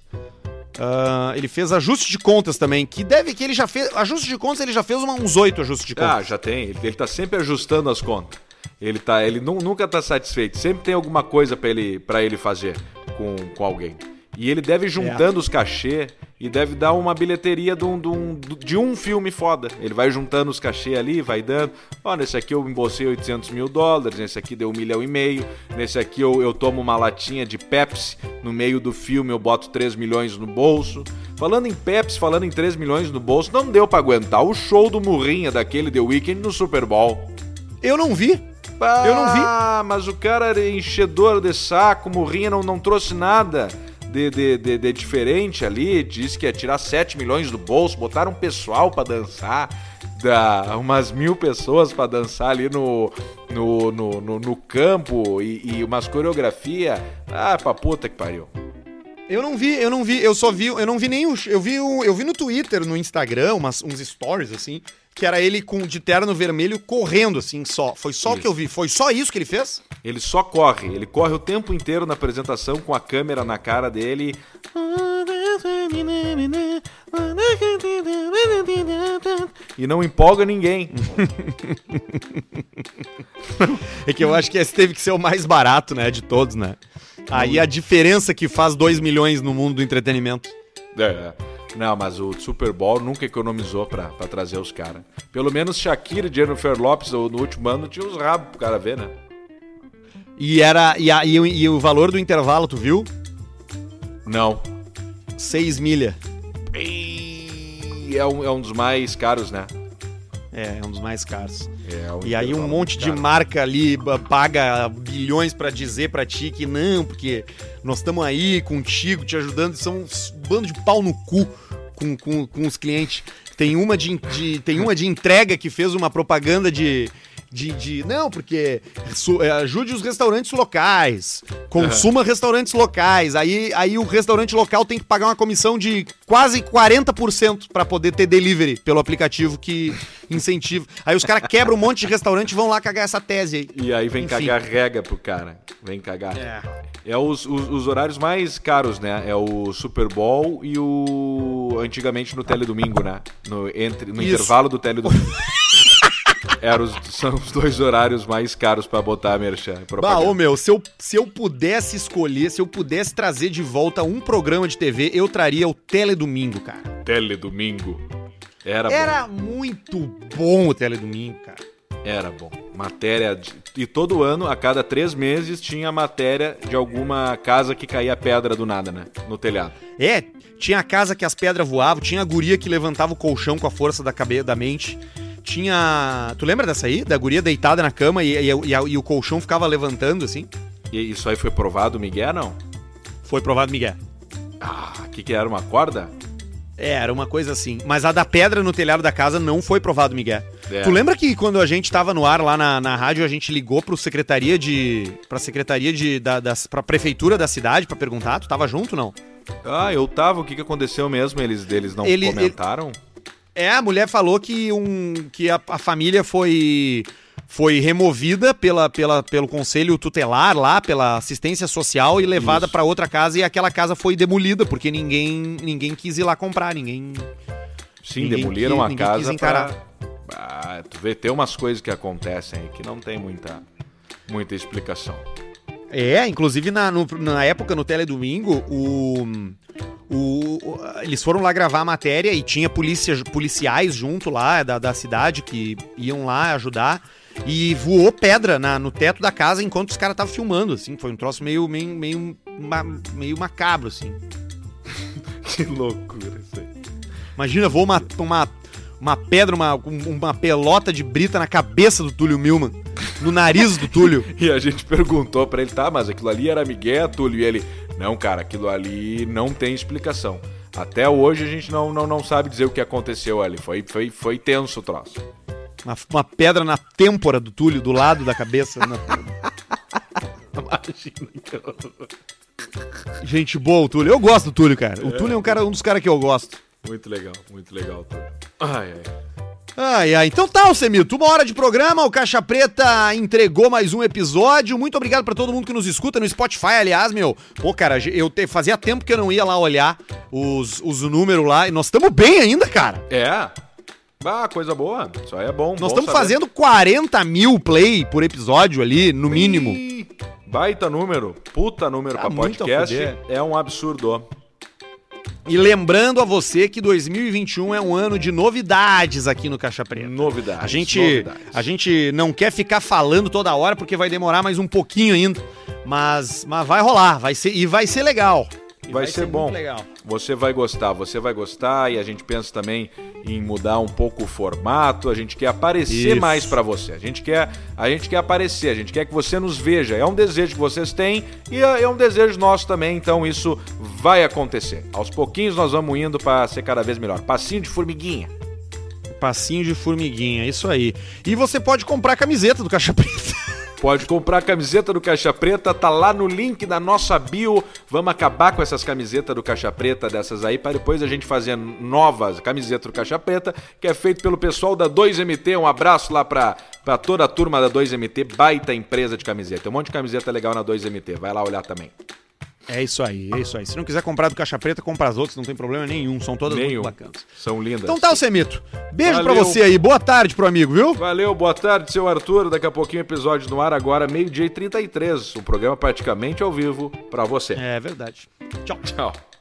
Ah, ele fez ajuste de contas também, que deve que ele já fez. Ajuste de contas ele já fez uma- uns oito ajustes de Ah, contas. já tem. Ele, ele tá sempre ajustando as contas. Ele, tá, ele nu- nunca tá satisfeito. Sempre tem alguma coisa pra ele, ele fazer com, com alguém. E ele deve ir juntando os cachê e deve dar uma bilheteria de um, de, um, de um filme foda. Ele vai juntando os cachê ali, vai dando. Ó, nesse aqui eu embolsei 800 mil dólares, nesse aqui deu um milhão e meio, nesse aqui eu, eu tomo uma latinha de Pepsi, no meio do filme eu boto 3 milhões no bolso. Falando em Pepsi, falando em 3 milhões no bolso, não deu pra aguentar o show do Murrinha daquele The Weeknd no Super Bowl. Eu não vi. Eu não vi. Ah, mas o cara era enchedor de saco, Murrinha não, não trouxe nada de, de, de, de diferente ali. Disse que ia tirar 7 milhões do bolso, botaram um pessoal pra dançar. Da, umas mil pessoas pra dançar ali no, no, no, no, no campo e, e umas coreografia. Ah, pra puta que pariu. Eu não vi, eu não vi, eu só vi, eu não vi nem o, eu vi o, eu vi no Twitter, no Instagram, umas, uns stories assim, que era ele com de terno vermelho correndo assim, só. Foi só o que eu vi, foi só isso que ele fez? Ele só corre, ele corre o tempo inteiro na apresentação com a câmera na cara dele. E não empolga ninguém. É que eu acho que esse teve que ser o mais barato, né, de todos, né? Aí a diferença que faz 2 milhões no mundo do entretenimento. É. Não, mas o Super Bowl nunca economizou pra, pra trazer os caras. Pelo menos Shakira e Jennifer Lopes no último ano tinha os rabos pro cara ver, né? E era e, a- e o- e o valor do intervalo, tu viu? Não. 6 milha. E é um, é um dos mais caros, né? É, é um dos mais caros. É um E aí um monte de marca ali paga bilhões pra dizer pra ti que não, porque nós estamos aí contigo, te ajudando, são uns bando de pau no cu com, com, com os clientes. Tem uma de, de- tem uma de entrega que fez uma propaganda de. De, de- não, porque su- é, ajude os restaurantes locais, consuma restaurantes locais. Aí, aí o restaurante local tem que pagar uma comissão de quase 40% pra poder ter delivery pelo aplicativo que incentiva. Aí os caras quebram um monte de restaurante e vão lá cagar essa tese aí. E aí vem Enfim. cagar rega pro cara. Vem cagar. É. É os, os, os horários mais caros, né? É o Super Bowl e o. Antigamente no Teledomingo, né? No, entre, no Isso. intervalo do Teledomingo. Eram os, são os dois horários mais caros pra botar a merchan. Bah, ô meu, se eu, se eu pudesse escolher, se eu pudesse trazer de volta um programa de TV, eu traria o Teledomingo, cara. Teledomingo. Era, Era muito bom o Teledomingo, cara. bom. Era bom. Matéria. de- E todo ano, a cada três meses, tinha matéria de alguma casa que caía pedra do nada, né? No telhado. É, tinha a casa que as pedras voavam, tinha a guria que levantava o colchão com a força da cabeça da mente. Tinha. Tu lembra dessa aí? Da guria deitada na cama e, e- e e o colchão ficava levantando, assim? E isso aí foi provado, Miguel, não? Foi provado, Miguel. Ah, o que, que era? Uma corda? É, era uma coisa assim. Mas a da pedra no telhado da casa não foi provado, Miguel. É. Tu lembra que quando a gente tava no ar lá na, na rádio, a gente ligou pro secretaria de. pra secretaria de. Da, das, pra prefeitura da cidade pra perguntar? Tu tava junto, não? Ah, eu tava. O que, que aconteceu mesmo? Eles deles não Ele- comentaram? É, a mulher falou que, um, que a, a família foi foi removida pela, pela, pelo conselho tutelar lá, pela assistência social e levada pra outra casa e aquela casa foi demolida porque ninguém ninguém quis ir lá comprar, ninguém Sim, Ninguém demoliram quis- a quis casa encarar. pra... Ah, tu vê, tem umas coisas que acontecem aí que não tem muita, muita explicação. É, inclusive na, no- na época, no Teledomingo, o, o, eles foram lá gravar a matéria e tinha polícia, policiais junto lá da, da cidade que iam lá ajudar. E voou pedra na- no teto da casa enquanto os caras estavam filmando, assim. Foi um troço meio, meio, meio, meio macabro, assim. Que loucura isso aí. Imagina, voou uma, uma, uma pedra, uma, um- uma pelota de brita na cabeça do Túlio Milman. No nariz do Túlio. E a gente perguntou pra ele, tá, mas aquilo ali era Miguel, Túlio? E ele, não, cara, aquilo ali não tem explicação. Até hoje a gente não, não, não sabe dizer o que aconteceu ali. Foi, foi, foi tenso o troço. Uma, uma pedra na têmpora do Túlio, do lado da cabeça. na- Gente boa, o Túlio. Eu gosto do Túlio, cara. O Túlio é um, cara, um dos caras que eu gosto. Muito legal, muito legal, Túlio. Ai, ai. Ai, ai. Então tá, Semito. Uma hora de programa. O Caixa Preta entregou mais um episódio. Muito obrigado pra todo mundo que nos escuta no Spotify, aliás, meu. Pô, cara, eu te- fazia tempo que eu não ia lá olhar os, os números lá. E nós estamos bem ainda, cara. É? Ah, coisa boa. Isso aí é bom. Nós estamos fazendo 40 mil play por episódio ali, no mínimo. Ih, Baita número, puta número Tá pra podcast. É um absurdo. E lembrando a você que 2021 é um ano de novidades aqui no Caixa Preta. Novidades. A gente, novidades. a gente não quer ficar falando toda hora porque vai demorar mais um pouquinho ainda. Mas, mas vai rolar, vai ser e vai ser legal. E Vai ser bom. muito legal. Você vai gostar, você vai gostar e a gente pensa também em mudar um pouco o formato. A gente quer aparecer Isso. mais pra você. A gente quer, a gente quer aparecer, a gente quer que você nos veja. É um desejo que vocês têm e é é um desejo nosso também. Então isso vai acontecer. Aos pouquinhos nós vamos indo pra ser cada vez melhor. Passinho de formiguinha. Passinho de formiguinha, isso aí. E você pode comprar a camiseta do Caixa Preta. Pode comprar a camiseta do Caixa Preta, tá lá no link da nossa bio. Vamos acabar com essas camisetas do Caixa Preta dessas aí, para depois a gente fazer novas camisetas do Caixa Preta, que é feito pelo pessoal da 2MT. Um abraço lá pra, pra toda a turma da 2MT, baita empresa de camiseta. Tem um monte de camiseta legal na 2MT, vai lá olhar também. É isso aí, é isso aí. Se não quiser comprar do Caixa Preta, compra as outras, não tem problema nenhum. São todas Nenhum. muito bacanas. São lindas. Então tá, o Semito. Beijo pra Valeu. você aí. Boa tarde pro amigo, viu? Valeu, boa tarde, seu Arthur. Daqui a pouquinho episódio no ar, agora meio-dia e 33. O programa praticamente ao vivo pra você. É verdade. Tchau. Tchau.